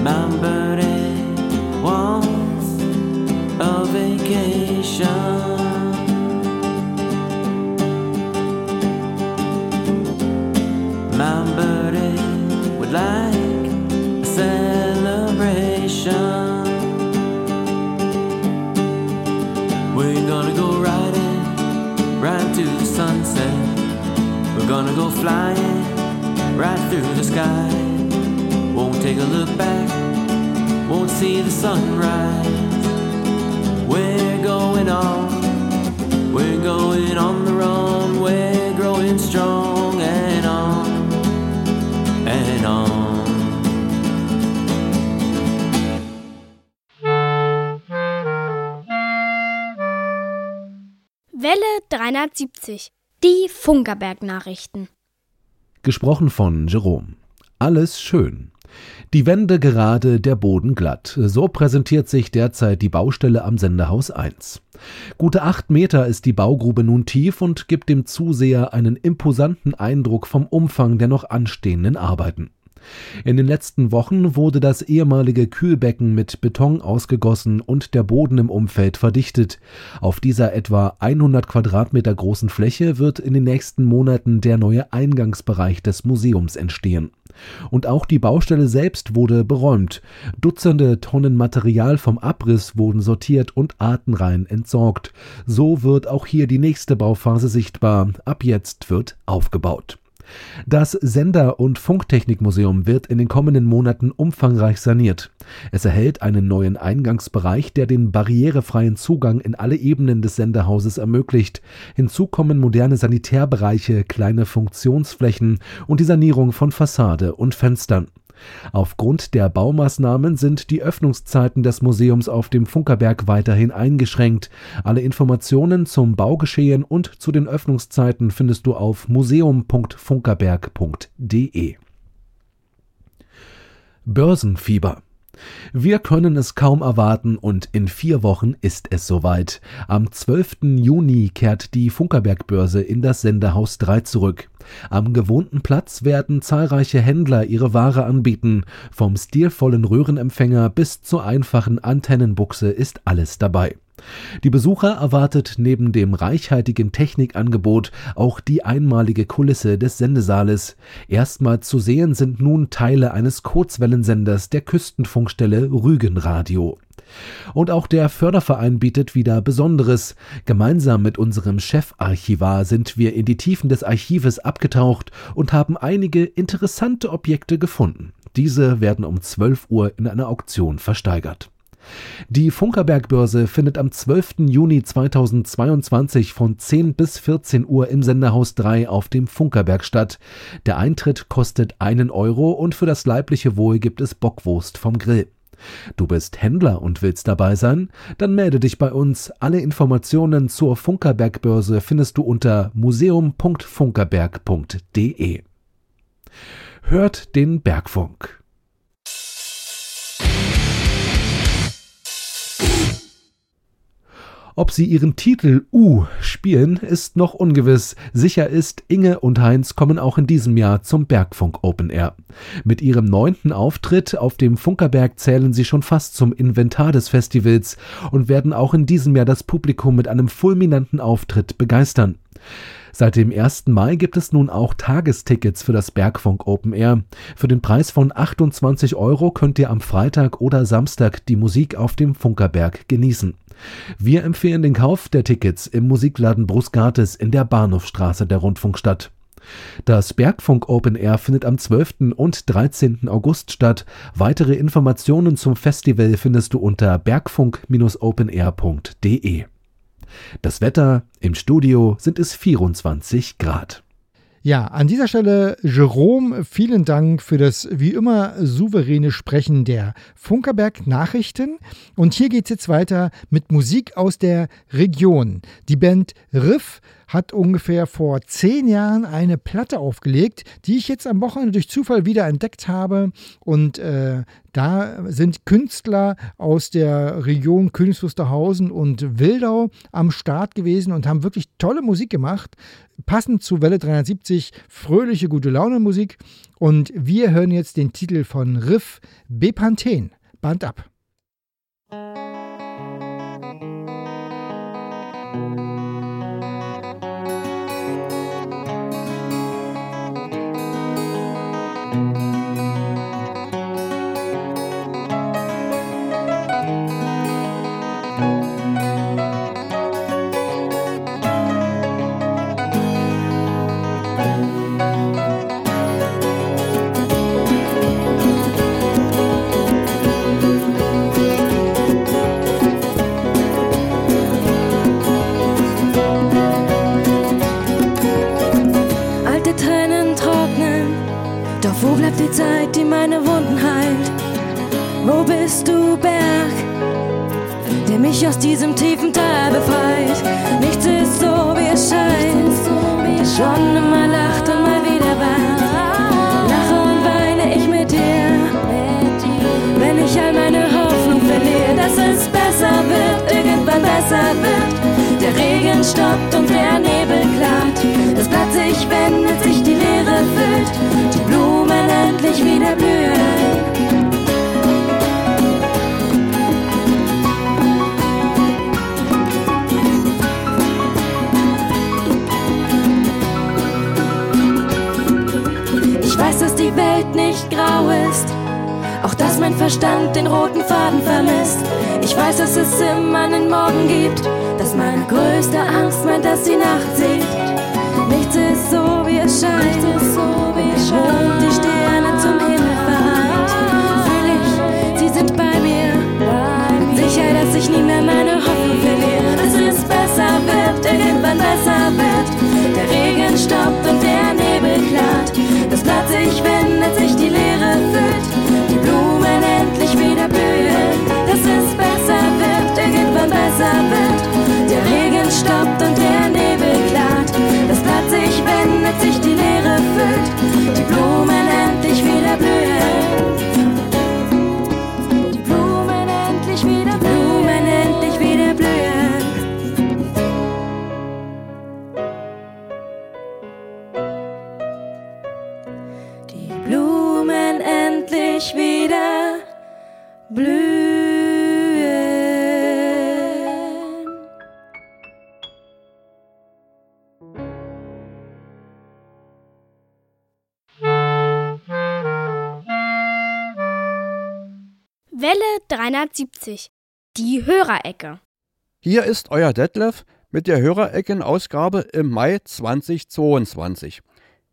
My wants a vacation. My would like a celebration. We're gonna go riding right to the sunset. We're gonna go flying right through the sky. Won't take a look back, won't see the sunrise. We're going on, we're going on the run, we're growing strong and on and on. Welle 370. Die Funkerberg-Nachrichten. Gesprochen von Jerome. Alles schön. Die Wände gerade, der Boden glatt. So präsentiert sich derzeit die Baustelle am Sendehaus 1. Gute acht Meter ist die Baugrube nun tief und gibt dem Zuseher einen imposanten Eindruck vom Umfang der noch anstehenden Arbeiten. In den letzten Wochen wurde das ehemalige Kühlbecken mit Beton ausgegossen und der Boden im Umfeld verdichtet. Auf dieser etwa 100 Quadratmeter großen Fläche wird in den nächsten Monaten der neue Eingangsbereich des Museums entstehen. Und auch die Baustelle selbst wurde beräumt. Dutzende Tonnen Material vom Abriss wurden sortiert und artenrein entsorgt. So wird auch hier die nächste Bauphase sichtbar. Ab jetzt wird aufgebaut. Das Sender- und Funktechnikmuseum wird in den kommenden Monaten umfangreich saniert. Es erhält einen neuen Eingangsbereich, der den barrierefreien Zugang in alle Ebenen des Senderhauses ermöglicht. Hinzu kommen moderne Sanitärbereiche, kleine Funktionsflächen und die Sanierung von Fassade und Fenstern. Aufgrund der Baumaßnahmen sind die Öffnungszeiten des Museums auf dem Funkerberg weiterhin eingeschränkt. Alle Informationen zum Baugeschehen und zu den Öffnungszeiten findest du auf museum.funkerberg.de. Börsenfieber wir können es kaum erwarten und in vier Wochen ist es soweit. Am 12. Juni kehrt die Funkerberg-Börse in das Sendehaus 3 zurück. Am gewohnten Platz werden zahlreiche Händler ihre Ware anbieten. Vom stilvollen Röhrenempfänger bis zur einfachen Antennenbuchse ist alles dabei. Die Besucher erwartet neben dem reichhaltigen Technikangebot auch die einmalige Kulisse des Sendesaales. Erstmals zu sehen sind nun Teile eines Kurzwellensenders der Küstenfunkstelle Rügenradio. Und auch der Förderverein bietet wieder Besonderes. Gemeinsam mit unserem Chefarchivar sind wir in die Tiefen des Archives abgetaucht und haben einige interessante Objekte gefunden. Diese werden um 12 Uhr in einer Auktion versteigert. Die Funkerberg-Börse findet am 12. Juni 2022 von 10 bis 14 Uhr im Senderhaus 3 auf dem Funkerberg statt. Der Eintritt kostet einen Euro und für das leibliche Wohl gibt es Bockwurst vom Grill. Du bist Händler und willst dabei sein? Dann melde dich bei uns. Alle Informationen zur Funkerberg-Börse findest du unter museum.funkerberg.de. Hört den Bergfunk. Ob sie ihren Titel U spielen, ist noch ungewiss. Sicher ist, Inge und Heinz kommen auch in diesem Jahr zum Bergfunk Open Air. Mit ihrem neunten Auftritt auf dem Funkerberg zählen sie schon fast zum Inventar des Festivals und werden auch in diesem Jahr das Publikum mit einem fulminanten Auftritt begeistern. Seit dem 1. Mai gibt es nun auch Tagestickets für das Bergfunk Open Air. Für den Preis von 28 Euro könnt ihr am Freitag oder Samstag die Musik auf dem Funkerberg genießen. Wir empfehlen den Kauf der Tickets im Musikladen Brusgates in der Bahnhofstraße der Rundfunkstadt. Das Bergfunk Open Air findet am 12. und 13. August statt. Weitere Informationen zum Festival findest du unter bergfunk-openair.de. Das Wetter im Studio sind es 24 Grad. Ja, an dieser Stelle, Jerome, vielen Dank für das wie immer souveräne Sprechen der Funkerberg Nachrichten. Und hier geht es jetzt weiter mit Musik aus der Region. Die Band Riff hat ungefähr vor zehn Jahren eine Platte aufgelegt, die ich jetzt am Wochenende durch Zufall wieder entdeckt habe. Und äh, da sind Künstler aus der Region Königs Wusterhausen und Wildau am Start gewesen und haben wirklich tolle Musik gemacht. Passend zu Welle 370, fröhliche, gute Laune Musik. Und wir hören jetzt den Titel von Riff Bepanthen. Band ab. Blühen. Welle 370. Die Hörerecke. Hier ist euer Detlef mit der Hörerecken-Ausgabe im Mai 2022.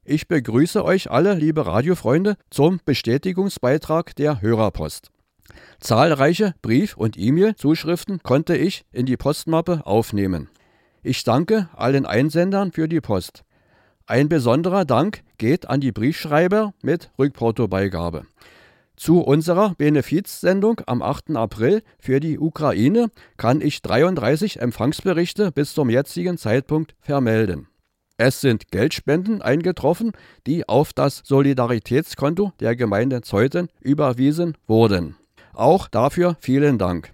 Ich begrüße euch alle, liebe Radiofreunde, zum Bestätigungsbeitrag der Hörerpost. Zahlreiche Brief- und E-Mail-Zuschriften konnte ich in die Postmappe aufnehmen. Ich danke allen Einsendern für die Post. Ein besonderer Dank geht an die Briefschreiber mit Rückportobeigabe. Zu unserer Benefizsendung am 8. April für die Ukraine kann ich 33 Empfangsberichte bis zum jetzigen Zeitpunkt vermelden. Es sind Geldspenden eingetroffen, die auf das Solidaritätskonto der Gemeinde Zeuthen überwiesen wurden. Auch dafür vielen Dank.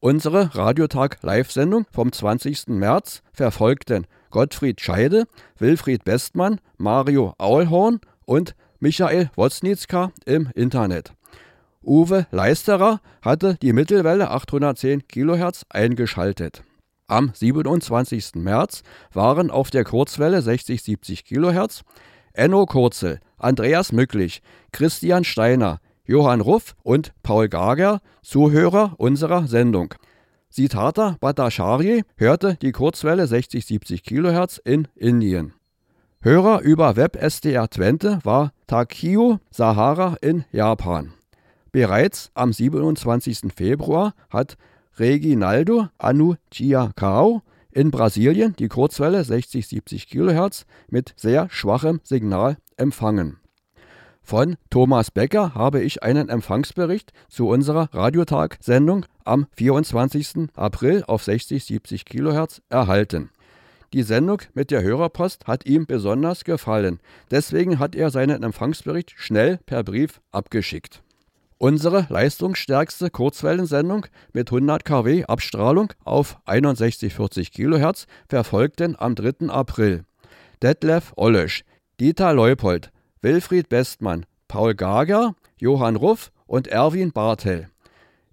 Unsere Radiotag-Live-Sendung vom 20. März verfolgten Gottfried Scheide, Wilfried Bestmann, Mario Aulhorn und Michael Woznitzka im Internet. Uwe Leisterer hatte die Mittelwelle 810 kHz eingeschaltet. Am 27. März waren auf der Kurzwelle 60-70 kHz Enno Kurzel, Andreas Mücklich, Christian Steiner, Johann Ruff und Paul Gager Zuhörer unserer Sendung. Siddhartha Bhattacharya hörte die Kurzwelle 60-70 kHz in Indien. Hörer über WebSDR Twente war Takio Sahara in Japan. Bereits am 27. Februar hat Reginaldo Anunciacao in Brasilien die Kurzwelle 60-70 kHz mit sehr schwachem Signal empfangen. Von Thomas Becker habe ich einen Empfangsbericht zu unserer Radiotag-Sendung am 24. April auf 60-70 kHz erhalten. Die Sendung mit der Hörerpost hat ihm besonders gefallen. Deswegen hat er seinen Empfangsbericht schnell per Brief abgeschickt. Unsere leistungsstärkste Kurzwellensendung mit 100 kW Abstrahlung auf 6140 kHz verfolgten am 3. April. Detlef Ollesch, Dieter Leupold, Wilfried Bestmann, Paul Gager, Johann Ruff und Erwin Bartel.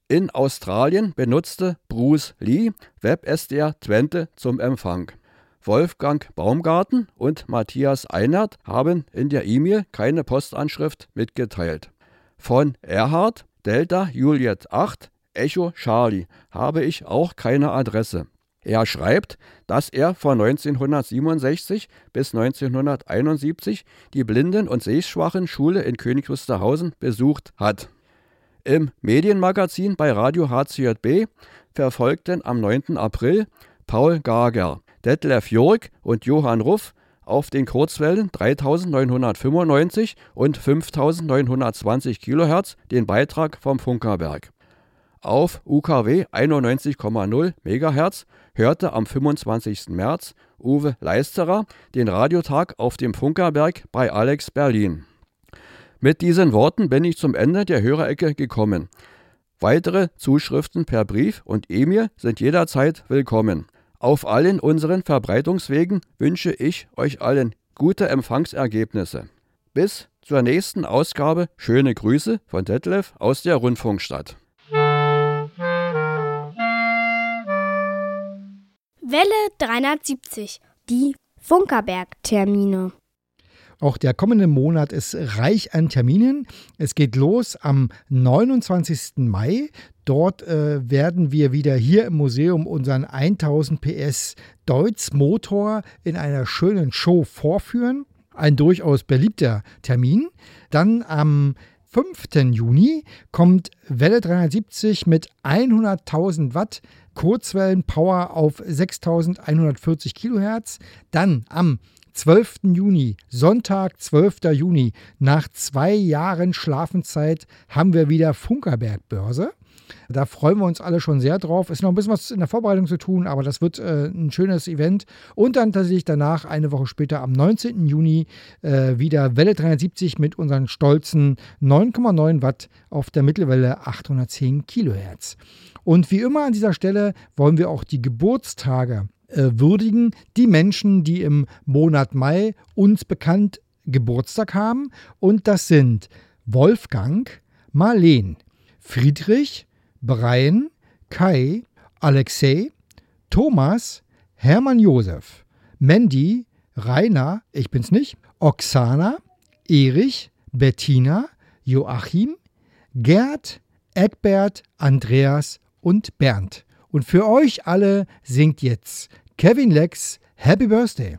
In Australien benutzte Bruce Lee WebSDR Twente zum Empfang. Wolfgang Baumgarten und Matthias Einert haben in der E-Mail keine Postanschrift mitgeteilt. Von Erhard, Delta Juliet 8, Echo Charlie habe ich auch keine Adresse. Er schreibt, dass er von 1967 bis 1971 die Blinden- und Sehschwachen Schule in König Wusterhausen besucht hat. Im Medienmagazin bei Radio HCJB verfolgten am 9. April Paul Gager, Detlef Jörg und Johann Ruff auf den Kurzwellen 3995 und 5920 kHz den Beitrag vom Funkerberg. Auf UKW 91,0 MHz hörte am 25. März Uwe Leisterer den Radiotag auf dem Funkerberg bei Alex Berlin. Mit diesen Worten bin ich zum Ende der Hörerecke gekommen. Weitere Zuschriften per Brief und E-Mail sind jederzeit willkommen. Auf allen unseren Verbreitungswegen wünsche ich euch allen gute Empfangsergebnisse. Bis zur nächsten Ausgabe schöne Grüße von Detlef aus der Rundfunkstadt. Welle 370, die Funkerberg-Termine. Auch der kommende Monat ist reich an Terminen. Es geht los am 29. Mai. Dort äh, werden wir wieder hier im Museum unseren 1000 PS Deutz Motor in einer schönen Show vorführen. Ein durchaus beliebter Termin. Dann am 5. Juni kommt Welle 370 mit 100.000 Watt Kurzwellenpower auf 6140 Kilohertz. Dann am 12. Juni, Sonntag, 12. Juni, nach zwei Jahren Schlafenszeit haben wir wieder Funkerberg-Börse. Da freuen wir uns alle schon sehr drauf. Ist noch ein bisschen was in der Vorbereitung zu tun, aber das wird äh, ein schönes Event. Und dann tatsächlich danach, eine Woche später, am 19. Juni, äh, wieder Welle 370 mit unseren stolzen 9,9 Watt auf der Mittelwelle 810 Kilohertz. Und wie immer an dieser Stelle wollen wir auch die Geburtstage äh, würdigen die Menschen, die im Monat Mai uns bekannt Geburtstag haben. Und das sind Wolfgang, Marleen, Friedrich, Brian, Kai, Alexei, Thomas, Hermann Josef, Mandy, Rainer, ich bin's nicht, Oksana, Erich, Bettina, Joachim, Gerd, Egbert, Andreas und Bernd. Und für euch alle singt jetzt Kevin Lex Happy Birthday.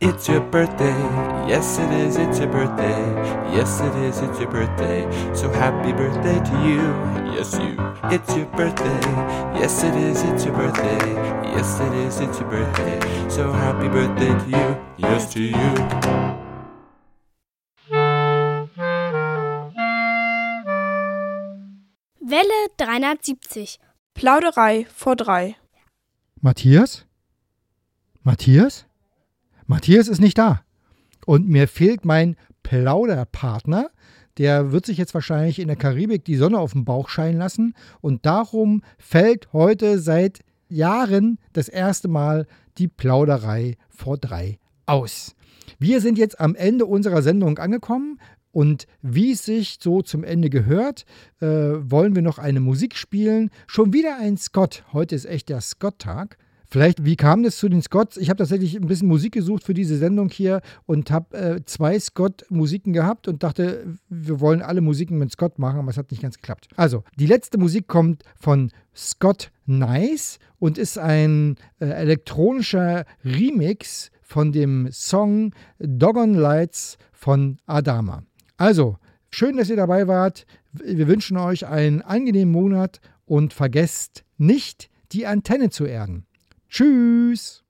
It's your birthday, yes it is, it's your birthday, yes it is, it's your birthday, so happy birthday to you, yes you. It's your birthday, yes it is, it's your birthday, yes it is, it's your birthday, so happy birthday to you, yes to you. Welle 370. Plauderei vor drei. Matthias? Matthias? Matthias ist nicht da. Und mir fehlt mein Plauderpartner. Der wird sich jetzt wahrscheinlich in der Karibik die Sonne auf den Bauch scheinen lassen. Und darum fällt heute seit Jahren das erste Mal die Plauderei vor drei aus. Wir sind jetzt am Ende unserer Sendung angekommen. Und wie es sich so zum Ende gehört, äh, wollen wir noch eine Musik spielen. Schon wieder ein Scott. Heute ist echt der Scott-Tag. Vielleicht, wie kam das zu den Scotts? Ich habe tatsächlich ein bisschen Musik gesucht für diese Sendung hier und habe äh, zwei Scott-Musiken gehabt und dachte, wir wollen alle Musiken mit Scott machen, aber es hat nicht ganz geklappt. Also, die letzte Musik kommt von Scott Nice und ist ein äh, elektronischer Remix von dem Song Doggone Lights von Adama. Also, schön, dass ihr dabei wart. Wir wünschen euch einen angenehmen Monat und vergesst nicht, die Antenne zu erden. Tschüss!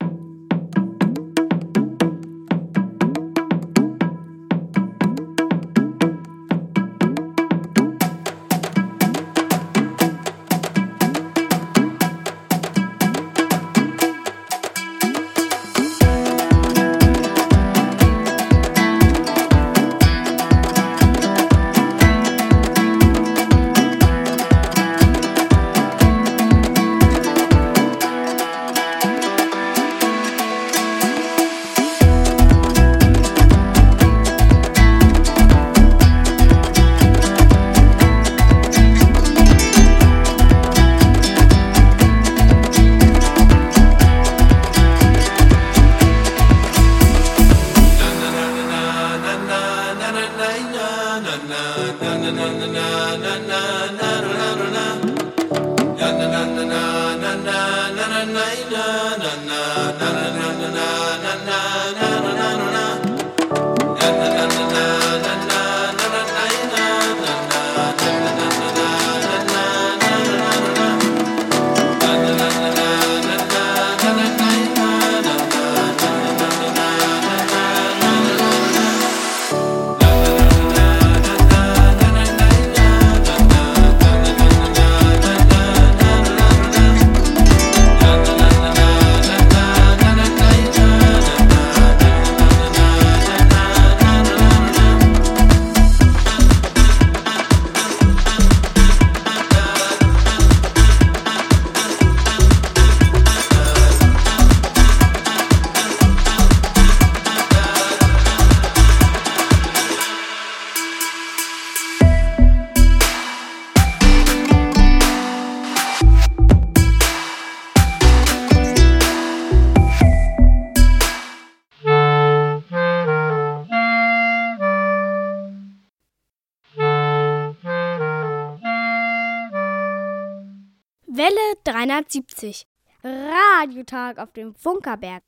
Auf dem Funkerberg.